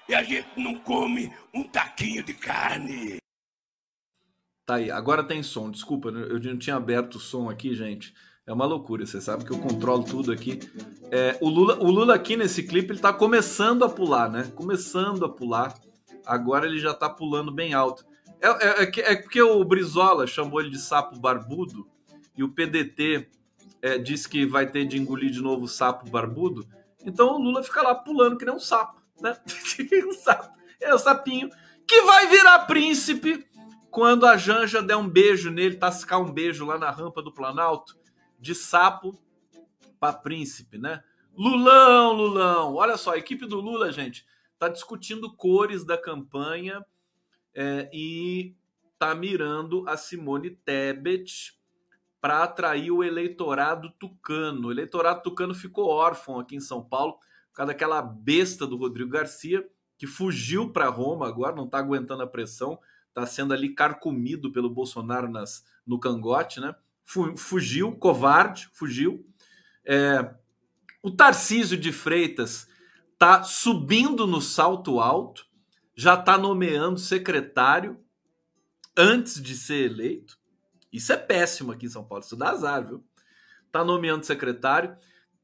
e a gente não come um taquinho de carne. Tá aí, agora tem som. Desculpa, eu não tinha aberto o som aqui, gente. É uma loucura, você sabe que eu controlo tudo aqui. É, o, Lula, o Lula aqui nesse clipe, ele tá começando a pular, né? Começando a pular agora ele já tá pulando bem alto. É, é, é, é porque o Brizola chamou ele de sapo barbudo e o PDT é, disse que vai ter de engolir de novo o sapo barbudo. Então o Lula fica lá pulando que nem um sapo, né? um sapo. É o sapinho que vai virar príncipe quando a Janja der um beijo nele, tascar um beijo lá na rampa do Planalto, de sapo para príncipe, né? Lulão, Lulão. Olha só, a equipe do Lula, gente, está discutindo cores da campanha é, e está mirando a Simone Tebet para atrair o eleitorado tucano. O eleitorado tucano ficou órfão aqui em São Paulo por causa daquela besta do Rodrigo Garcia, que fugiu para Roma agora, não está aguentando a pressão, está sendo ali carcomido pelo Bolsonaro nas, no cangote, né? Fugiu, covarde, fugiu. É, o Tarcísio de Freitas está subindo no salto alto, já está nomeando secretário antes de ser eleito. Isso é péssimo aqui em São Paulo, isso dá azar, viu? Está nomeando secretário.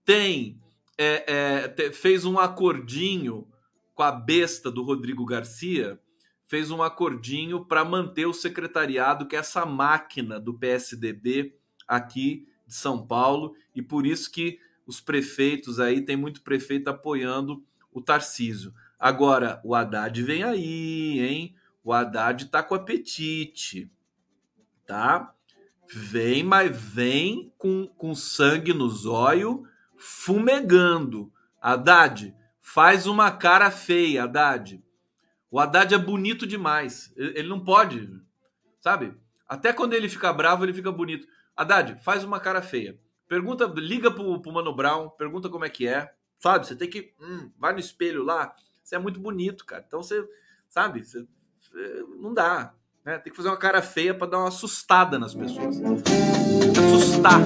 Tem é, é, te- fez um acordinho com a besta do Rodrigo Garcia, fez um acordinho para manter o secretariado, que é essa máquina do PSDB aqui de São Paulo, e por isso que os prefeitos aí, tem muito prefeito apoiando o Tarcísio. Agora, o Haddad vem aí, hein? O Haddad tá com apetite, tá? Vem, mas vem com, com sangue no zóio, fumegando. Haddad, faz uma cara feia, Haddad. O Haddad é bonito demais. Ele ele não pode, sabe? Até quando ele fica bravo, ele fica bonito. Haddad, faz uma cara feia. Pergunta, liga pro, pro Mano Brown, pergunta como é que é. Sabe? Você tem que. hum, vai no espelho lá. Você é muito bonito, cara. Então você, sabe? Você, é, não dá. né? Tem que fazer uma cara feia pra dar uma assustada nas pessoas. Assustar.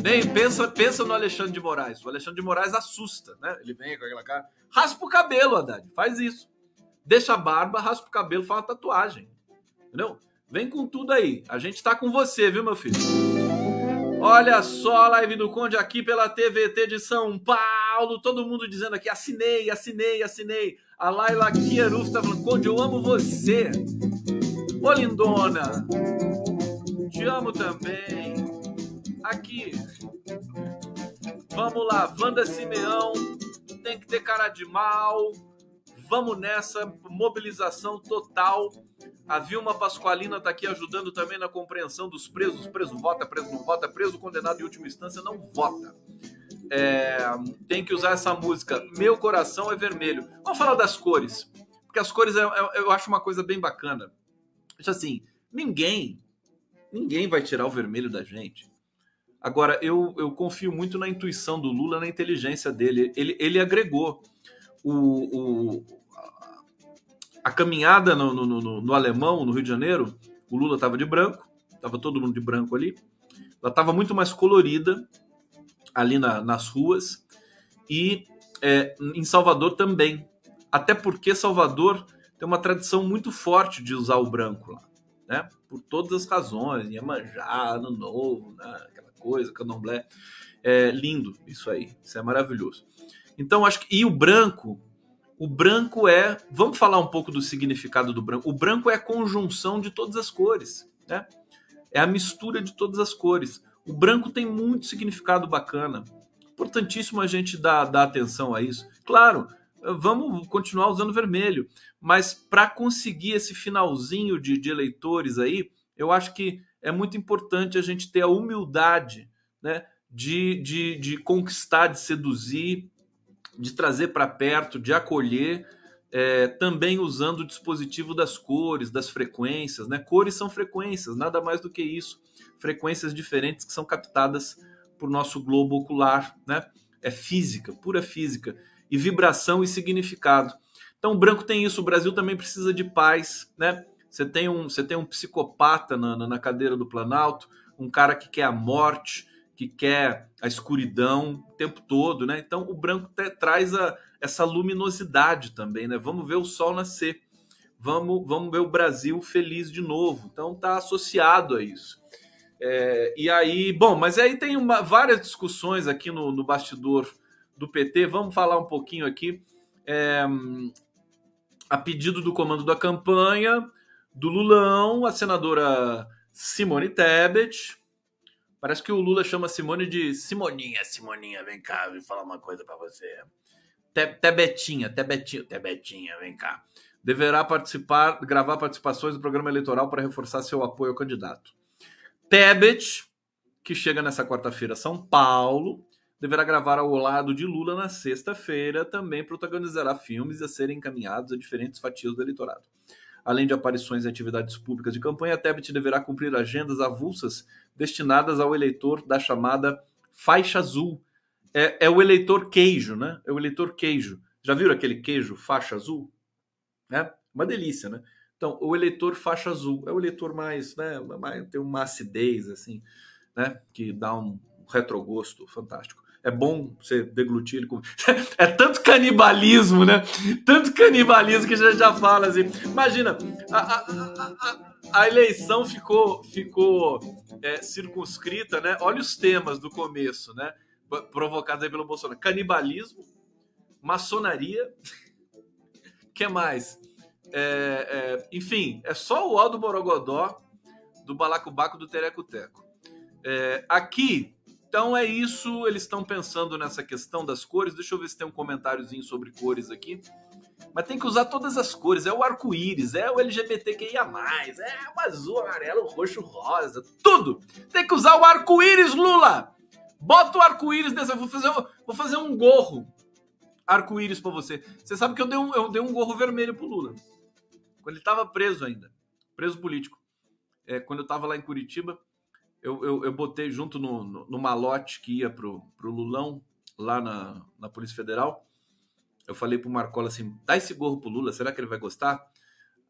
Bem, pensa, pensa no Alexandre de Moraes. O Alexandre de Moraes assusta, né? Ele vem com aquela cara. Raspa o cabelo, Haddad. Faz isso. Deixa a barba, raspa o cabelo, faz uma tatuagem. Entendeu? Vem com tudo aí. A gente tá com você, viu, meu filho? Olha só a live do Conde aqui pela TVT de São Paulo. Todo mundo dizendo aqui: assinei, assinei, assinei. A Laila Kieruf tá falando: Conde, eu amo você. Ô, lindona. Te amo também. Aqui. Vamos lá, Wanda Simeão. Tem que ter cara de mal. Vamos nessa. Mobilização total. A Vilma Pasqualina está aqui ajudando também na compreensão dos presos. Preso vota, preso não vota, preso condenado em última instância não vota. É, tem que usar essa música. Meu coração é vermelho. Vamos falar das cores. Porque as cores é- é- eu acho uma coisa bem bacana. Acho assim, ninguém, ninguém vai tirar o vermelho da gente. Agora, eu, eu confio muito na intuição do Lula, na inteligência dele. Ele, ele agregou o, o- a caminhada no, no, no- no alemão, no Rio de Janeiro. O Lula estava de branco, estava todo mundo de branco ali. Ela estava muito mais colorida ali na- nas ruas. E é, em Salvador também. Até porque Salvador tem uma tradição muito forte de usar o branco lá. Né? Por todas as razões. Iemanjá, Ano Novo, né? aquela coisa, candomblé. É lindo isso aí. Isso é maravilhoso. Então, acho que. E o branco. O branco é. Vamos falar um pouco do significado do branco. O branco é a conjunção de todas as cores. Né? É a mistura de todas as cores. O branco tem muito significado bacana. Importantíssimo a gente dar, dar atenção a isso. Claro, vamos continuar usando vermelho, mas para conseguir esse finalzinho de, de eleitores aí, eu acho que é muito importante a gente ter a humildade né, de, de, de conquistar, de seduzir, de trazer para perto, de acolher, é, também usando o dispositivo das cores, das frequências. Né? Cores são frequências, nada mais do que isso. Frequências diferentes que são captadas por nosso globo ocular. Né? É física, pura física. E vibração e significado. Então o branco tem isso, o Brasil também precisa de paz. Né? Você, tem um, você tem um psicopata na, na, na cadeira do Planalto, um cara que quer a morte, que quer a escuridão o tempo todo, né? Então o branco traz a, essa luminosidade também, né? Vamos ver o sol nascer, vamos, vamos ver o Brasil feliz de novo. Então tá associado a isso. É, e aí, bom, mas aí tem uma- várias discussões aqui no, no bastidor do PT. Vamos falar um pouquinho aqui. É, a pedido do comando da campanha do Lulão, a senadora Simone Tebet. Parece que o Lula chama Simone de Simoninha. Simoninha, vem cá, vou falar uma coisa para você. Te- Tebetinha, Tebetinha, Tebetinha, vem cá. Deverá participar, gravar participações do programa eleitoral para reforçar seu apoio ao candidato. Tebet, que chega nessa quarta-feira a São Paulo, deverá gravar ao lado de Lula na sexta-feira, também protagonizará filmes a serem encaminhados a diferentes fatias do eleitorado. Além de aparições em atividades públicas de campanha, Tebet deverá cumprir agendas avulsas destinadas ao eleitor da chamada faixa azul. É, é o eleitor queijo, né? É o eleitor queijo. Já viram aquele queijo faixa azul? É uma delícia, né? Então, o eleitor faixa azul é o eleitor mais, né? Mais, tem uma acidez, assim, né? Que dá um retrogosto fantástico. É bom você deglutir ele com. É tanto canibalismo, né? Tanto canibalismo que a gente já fala assim. Imagina, a, a, a, a- eleição ficou, ficou é, circunscrita, né? Olha os temas do começo, né? p- provocadas aí pelo Bolsonaro. Canibalismo, maçonaria, que mais? É, é, enfim, é só o ó do Borogodó, do Balacobaco, do Tereco-Teco. É, aqui, então é isso, eles estão pensando nessa questão das cores. Deixa eu ver se tem um comentáriozinho sobre cores aqui. Mas tem que usar todas as cores. É o arco-íris, é o LGBTQIA, é o azul, amarelo, roxo, rosa, tudo. Tem que usar o arco-íris, Lula! Bota o arco-íris nessa. Vou fazer, vou fazer um gorro arco-íris pra você. Você sabe que eu dei, um, eu dei um gorro vermelho pro Lula. Quando ele tava preso ainda. Preso político. É, quando eu tava lá em Curitiba, eu, eu, eu botei junto no, no, no malote que ia pro, pro Lulão, lá na, na Polícia Federal. Eu falei pro Marcola assim: dá esse gorro pro Lula, será que ele vai gostar?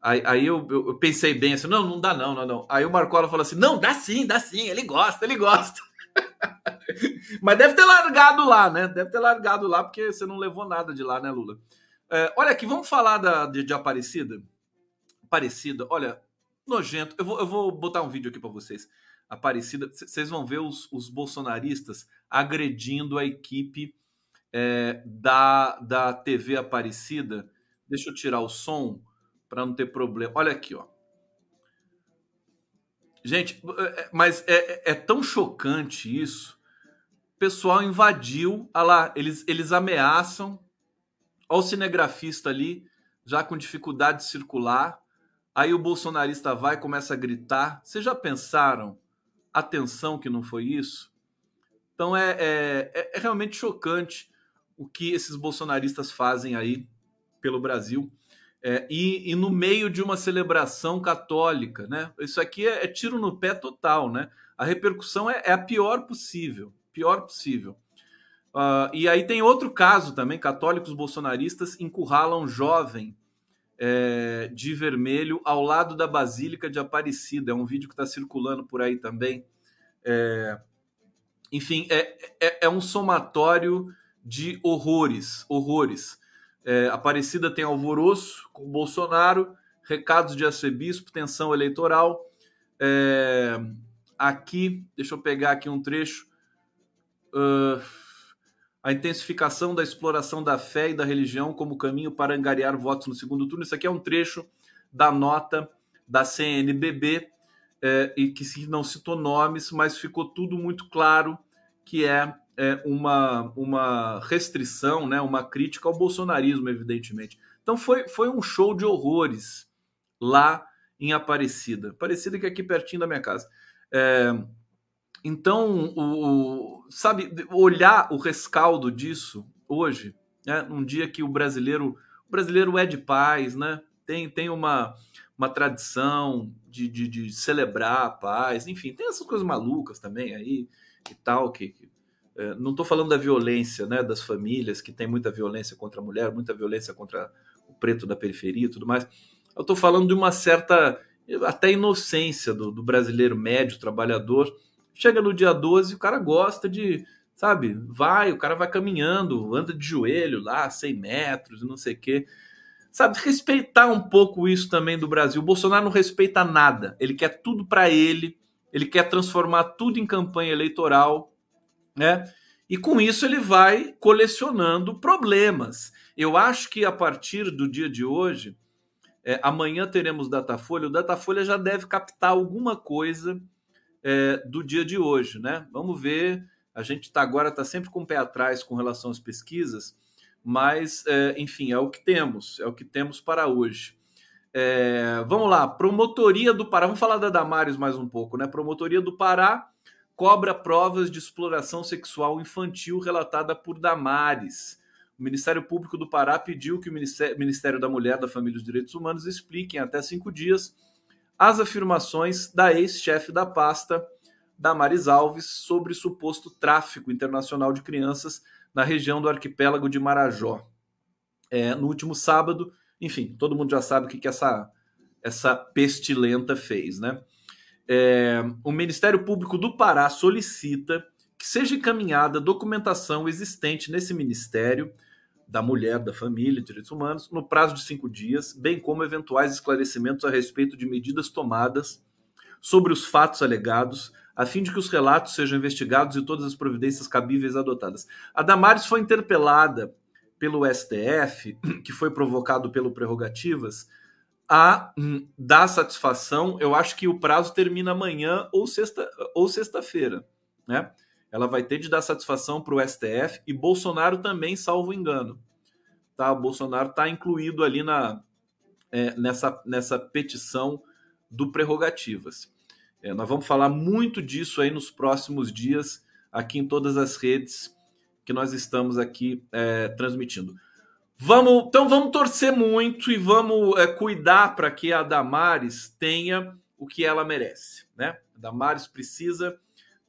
Aí, aí eu, eu, eu pensei bem assim: não, não dá não, não, não. Aí o Marcola falou assim: não, dá sim, dá sim, ele gosta, ele gosta. Mas deve ter largado lá, né? Deve ter largado lá, porque você não levou nada de lá, né, Lula? É, olha aqui, vamos falar da, de, de Aparecida? Aparecida, olha, nojento. Eu vou, eu vou botar um vídeo aqui para vocês. Aparecida, vocês vão ver os, os bolsonaristas agredindo a equipe é, da, da TV Aparecida. Deixa eu tirar o som para não ter problema. Olha aqui, ó. Gente, é- é- mas é, é- é tão chocante isso. O pessoal invadiu. Olha lá, eles, eles ameaçam. Olha o cinegrafista ali, já com dificuldade de circular. Aí o bolsonarista vai e começa a gritar. Vocês já pensaram a tensão que não foi isso? Então é, é, é- é realmente chocante o que esses bolsonaristas fazem aí pelo Brasil. É, e, e no meio de uma celebração católica, né? Isso aqui é, é tiro no pé total, né? A repercussão é, é a pior possível, pior possível. Ah, e aí tem outro caso também: católicos bolsonaristas encurralam jovem é, de vermelho ao lado da Basílica de Aparecida. É um vídeo que está circulando por aí também. É, enfim, é, é, é um somatório de horrores, horrores. É, Aparecida tem alvoroço com Bolsonaro, recados de arcebispo, tensão eleitoral. É, aqui, deixa eu pegar aqui um trecho. Ah, a intensificação da exploração da fé e da religião como caminho para angariar votos no segundo turno. Isso aqui é um trecho da nota da CNBB, é, e que não citou nomes, mas ficou tudo muito claro que é, é, uma, uma restrição, né, uma crítica ao bolsonarismo, evidentemente. Então foi, foi um show de horrores lá em Aparecida. Aparecida que é aqui pertinho da minha casa. É, então, o, o- sabe, olhar o rescaldo disso hoje, né, num dia que o brasileiro, o brasileiro é de paz, né? Tem, tem uma, uma tradição de, de, de celebrar a paz, enfim, tem essas coisas malucas também aí e tal, que, que, é, não estou falando da violência, né, das famílias, que tem muita violência contra a mulher, muita violência contra o preto da periferia e tudo mais. Eu estou falando de uma certa, até inocência do, do brasileiro médio, trabalhador. Chega no dia 12, o cara gosta de, sabe, vai, o cara vai caminhando, anda de joelho lá, 100 metros, não sei o quê. Sabe, respeitar um pouco isso também do Brasil. O Bolsonaro não respeita nada. Ele quer tudo para ele, ele quer transformar tudo em campanha eleitoral, né? E com isso ele vai colecionando problemas. Eu acho que a partir do dia de hoje, é, amanhã teremos Datafolha. O Datafolha já deve captar alguma coisa é, do dia de hoje, né? Vamos ver. A gente tá agora está sempre com o pé atrás com relação às pesquisas, mas é, enfim é o que temos, é o que temos para hoje. É, vamos lá, promotoria do Pará. Vamos falar da Damares mais um pouco, né? Promotoria do Pará cobra provas de exploração sexual infantil relatada por Damares. O Ministério Público do Pará pediu que o Ministério, da Mulher, da Família e dos Direitos Humanos explique em até cinco dias as afirmações da ex-chefe da pasta, Damares Alves, sobre suposto tráfico internacional de crianças na região do arquipélago de Marajó. É, no último sábado, enfim, todo mundo já sabe o que, que essa, essa pestilenta fez, né? É, o Ministério Público do Pará solicita que seja encaminhada documentação existente nesse Ministério da Mulher, da Família Direitos Humanos no prazo de cinco dias, bem como eventuais esclarecimentos a respeito de medidas tomadas sobre os fatos alegados, a fim de que os relatos sejam investigados e todas as providências cabíveis adotadas. A Damares foi interpelada pelo STF, que foi provocado pelo Prerrogativas, a hum, dar satisfação. Eu acho que o prazo termina amanhã ou sexta ou sexta-feira, né? Ela vai ter de dar satisfação para o STF e Bolsonaro também, salvo engano. Tá? O Bolsonaro está incluído ali na, é, nessa, nessa petição do Prerrogativas. É, nós vamos falar muito disso aí nos próximos dias, aqui em todas as redes que nós estamos aqui é, transmitindo. Vamos, então vamos torcer muito e vamos é, cuidar para que a Damares tenha o que ela merece, né? A Damares precisa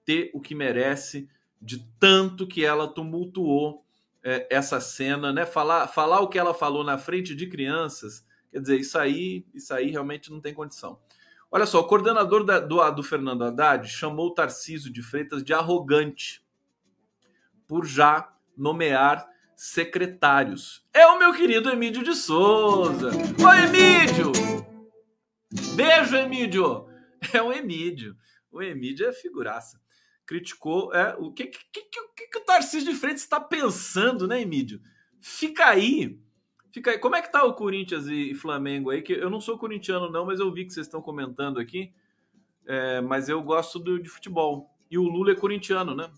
ter o que merece de tanto que ela tumultuou é, essa cena, né? Falar, falar o que ela falou na frente de crianças, quer dizer, isso aí, isso aí realmente não tem condição. Olha só, o coordenador da, do, do Fernando Haddad chamou o Tarcísio de Freitas de arrogante por já nomear secretários. É o meu querido Emílio de Souza. Oi, Emílio! Beijo, Emílio! É o Emílio. O Emílio é figuraça. Criticou. É, o que, que, que, que o Tarcísio de Freitas está pensando, né, Emílio? Fica aí Fica aí. Como é que tá o Corinthians e Flamengo aí? Que eu não sou corintiano, não, mas eu vi que vocês estão comentando aqui. É, mas eu gosto do, de futebol. E o Lula é corintiano, né?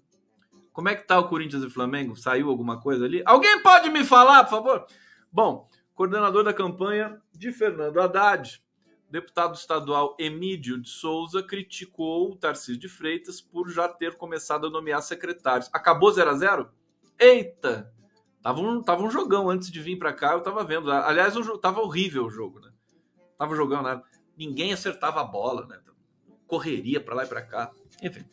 Como é que tá o Corinthians e Flamengo? Saiu alguma coisa ali? Alguém pode me falar, por favor? Bom, coordenador da campanha de Fernando Haddad, deputado estadual Emílio de Souza criticou o Tarcísio de Freitas por já ter começado a nomear secretários. Acabou 0 a 0 Eita! Tava um, tava um jogão antes de vir para cá, eu tava vendo. Aliás, o, tava horrível o jogo, né? Tava jogando nada. Ninguém acertava a bola, né? Correria para lá e para cá. Enfim.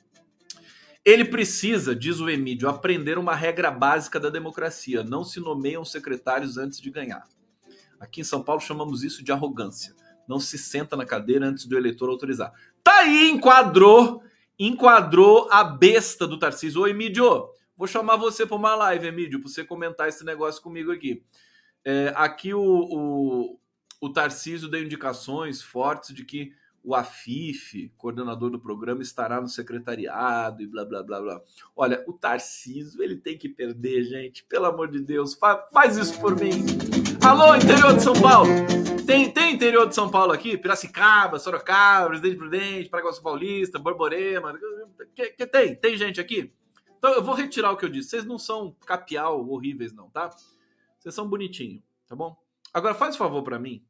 Ele precisa, diz o Emílio, aprender uma regra básica da democracia. Não se nomeiam secretários antes de ganhar. Aqui em São Paulo chamamos isso de arrogância. Não se senta na cadeira antes do eleitor autorizar. Tá aí, enquadrou, enquadrou a besta do Tarcísio. Ô, Emílio, Vou chamar você para uma live, Emílio, para você comentar esse negócio comigo aqui. É, aqui o, o, o Tarcísio deu indicações fortes de que o Afif, coordenador do programa, estará no secretariado e blá blá blá blá. Olha, o Tarcísio, ele tem que perder, gente. Pelo amor de Deus, fa faz isso por mim. Alô, interior de São Paulo. Tem, tem interior de São Paulo aqui? Piracicaba, Sorocaba, Presidente Prudente, Paraguaçu Paulista, Borborema. Que, que tem? Tem gente aqui? Então eu vou retirar o que eu disse. Vocês não são capial horríveis, não, tá? Vocês são bonitinhos, tá bom? Agora faz um favor para mim.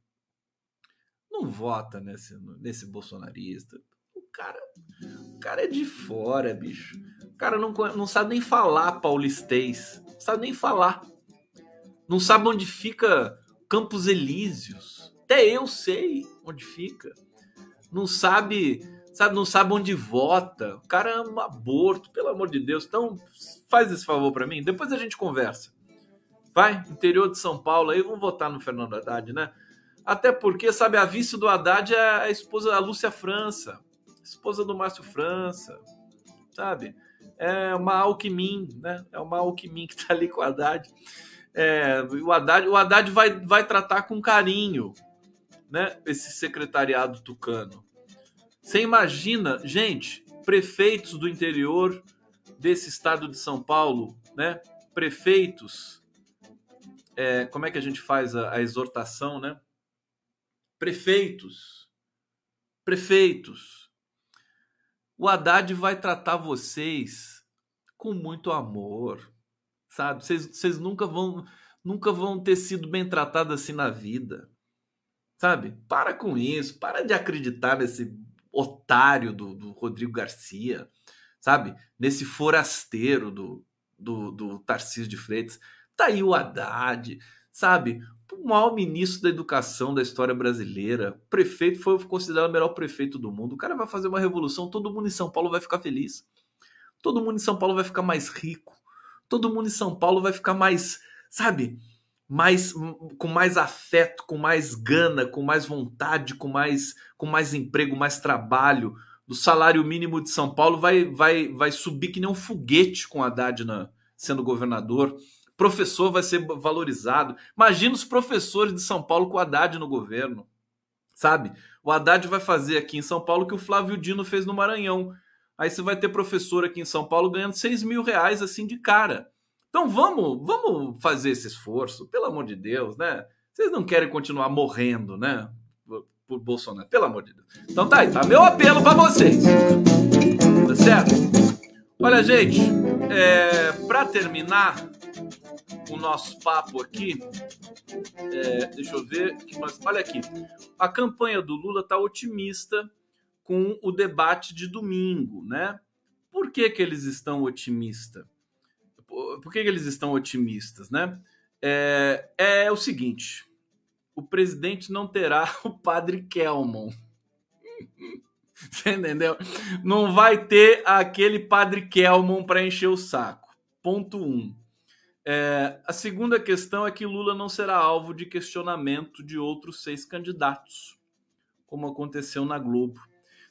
Não vota nesse, nesse bolsonarista. O cara, o cara é de fora, bicho. O cara não, não sabe nem falar paulistês. Não sabe nem falar. Não sabe onde fica Campos Elíseos. Até eu sei onde fica. Não sabe sabe, não sabe onde vota. O cara é um aborto, pelo amor de Deus. Então, faz esse favor para mim, depois a gente conversa. Vai, interior de São Paulo aí, vamos votar no Fernando Haddad, né? Até porque, sabe, a vice do Haddad é a esposa da Lúcia França, esposa do Márcio França, sabe? É uma Alckmin, né? É uma Alckmin que tá ali com o Haddad. É, o Haddad, o Haddad vai, vai tratar com carinho, né? Esse secretariado tucano. Você imagina, gente, prefeitos do interior desse estado de São Paulo, né? Prefeitos, é, como é que a gente faz a, a exortação, né? Prefeitos, prefeitos, o Haddad vai tratar vocês com muito amor, sabe? Vocês, nunca vão nunca vão ter sido bem tratados assim na vida, sabe? Para com isso, para de acreditar nesse otário do, do Rodrigo Garcia, sabe? Nesse forasteiro do, do, do Tarcísio de Freitas. Tá aí o Haddad, sabe? O maior ministro da educação da história brasileira. prefeito foi considerado o melhor prefeito do mundo. O cara vai fazer uma revolução, todo mundo em São Paulo vai ficar feliz. Todo mundo em São Paulo vai ficar mais rico. Todo mundo em São Paulo vai ficar mais, sabe? mais com mais afeto, com mais gana, com mais vontade, com mais com mais emprego, mais trabalho. O salário mínimo de São Paulo vai vai vai subir que nem um foguete com Haddad na, sendo governador. Professor vai ser valorizado. Imagina os professores de São Paulo com o Haddad no governo. Sabe? O Haddad vai fazer aqui em São Paulo o que o Flávio Dino fez no Maranhão. Aí você vai ter professor aqui em São Paulo ganhando 6 mil reais assim de cara. Então vamos, vamos fazer esse esforço, pelo amor de Deus, né? Vocês não querem continuar morrendo, né? Por, Bolsonaro, pelo amor de Deus. Então tá aí, tá meu apelo para vocês. Tá certo? Olha, gente, é, para terminar o nosso papo aqui, é, deixa eu ver. que mais- Olha aqui, a campanha do Lula tá otimista com o debate de domingo, né? Por que, que eles estão otimistas? Por que, que eles estão otimistas, né? É, é o seguinte: o presidente não terá o padre Kelmon. Você entendeu? Não vai ter aquele padre Kelmon para encher o saco. Ponto um. É, a segunda questão é que Lula não será alvo de questionamento de outros seis candidatos, como aconteceu na Globo.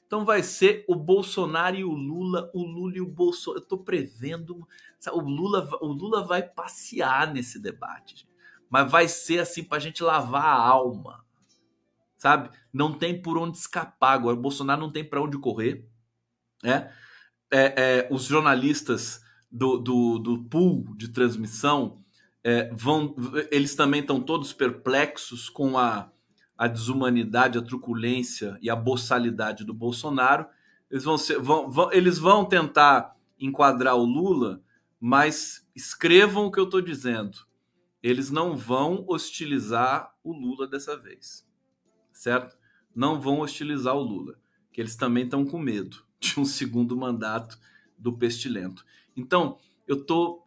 Então vai ser o Bolsonaro e o Lula, o Lula e o Bolsonaro. Eu estou prevendo. O Lula, o Lula vai passear nesse debate, gente. mas vai ser assim para a gente lavar a alma, sabe? Não tem por onde escapar. Agora, o Bolsonaro não tem para onde correr. Né? É, é, os jornalistas do, do, do pool de transmissão é, vão. Eles também estão todos perplexos com a a desumanidade, a truculência e a boçalidade do Bolsonaro. Eles vão, ser, vão, vão, eles vão tentar enquadrar o Lula, mas escrevam o que eu estou dizendo. Eles não vão hostilizar o Lula dessa vez, certo? Não vão hostilizar o Lula, que eles também estão com medo de um segundo mandato do pestilento. Então, eu tô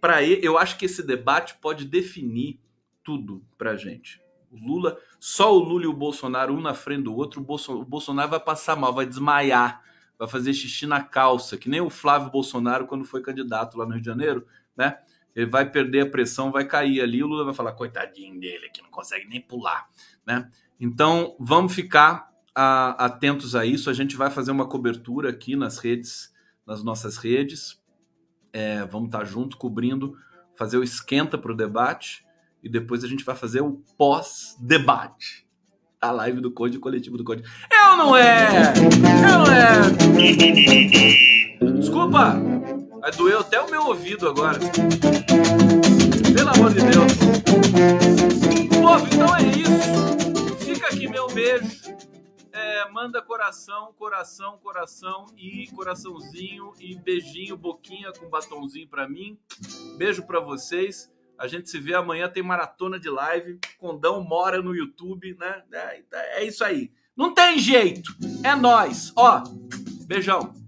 para eu acho que esse debate pode definir tudo para gente. O Lula, só o Lula e o Bolsonaro, um na frente do outro, o Bolsonaro, o Bolsonaro vai passar mal, vai desmaiar, vai fazer xixi na calça, que nem o Flávio Bolsonaro quando foi candidato lá no Rio de Janeiro, né? Ele vai perder a pressão, vai cair ali, o Lula vai falar, coitadinho dele, que não consegue nem pular, né? Então, vamos ficar a, atentos a isso. A gente vai fazer uma cobertura aqui nas redes, nas nossas redes. É, vamos estar junto, cobrindo, fazer o esquenta para o debate e depois a gente vai fazer o pós-debate. A live do Code Coletivo do Code. Eu não é! Eu não é! Desculpa! Doeu até o meu ouvido agora. Pelo amor de Deus. Povo, então é isso. Fica aqui meu beijo. É, manda coração, coração, coração e coraçãozinho e beijinho, boquinha com batonzinho para mim. Beijo para vocês. A gente se vê amanhã, tem maratona de live. Condão mora no YouTube, né? É, é isso aí. Não tem jeito. É nós. Ó, beijão.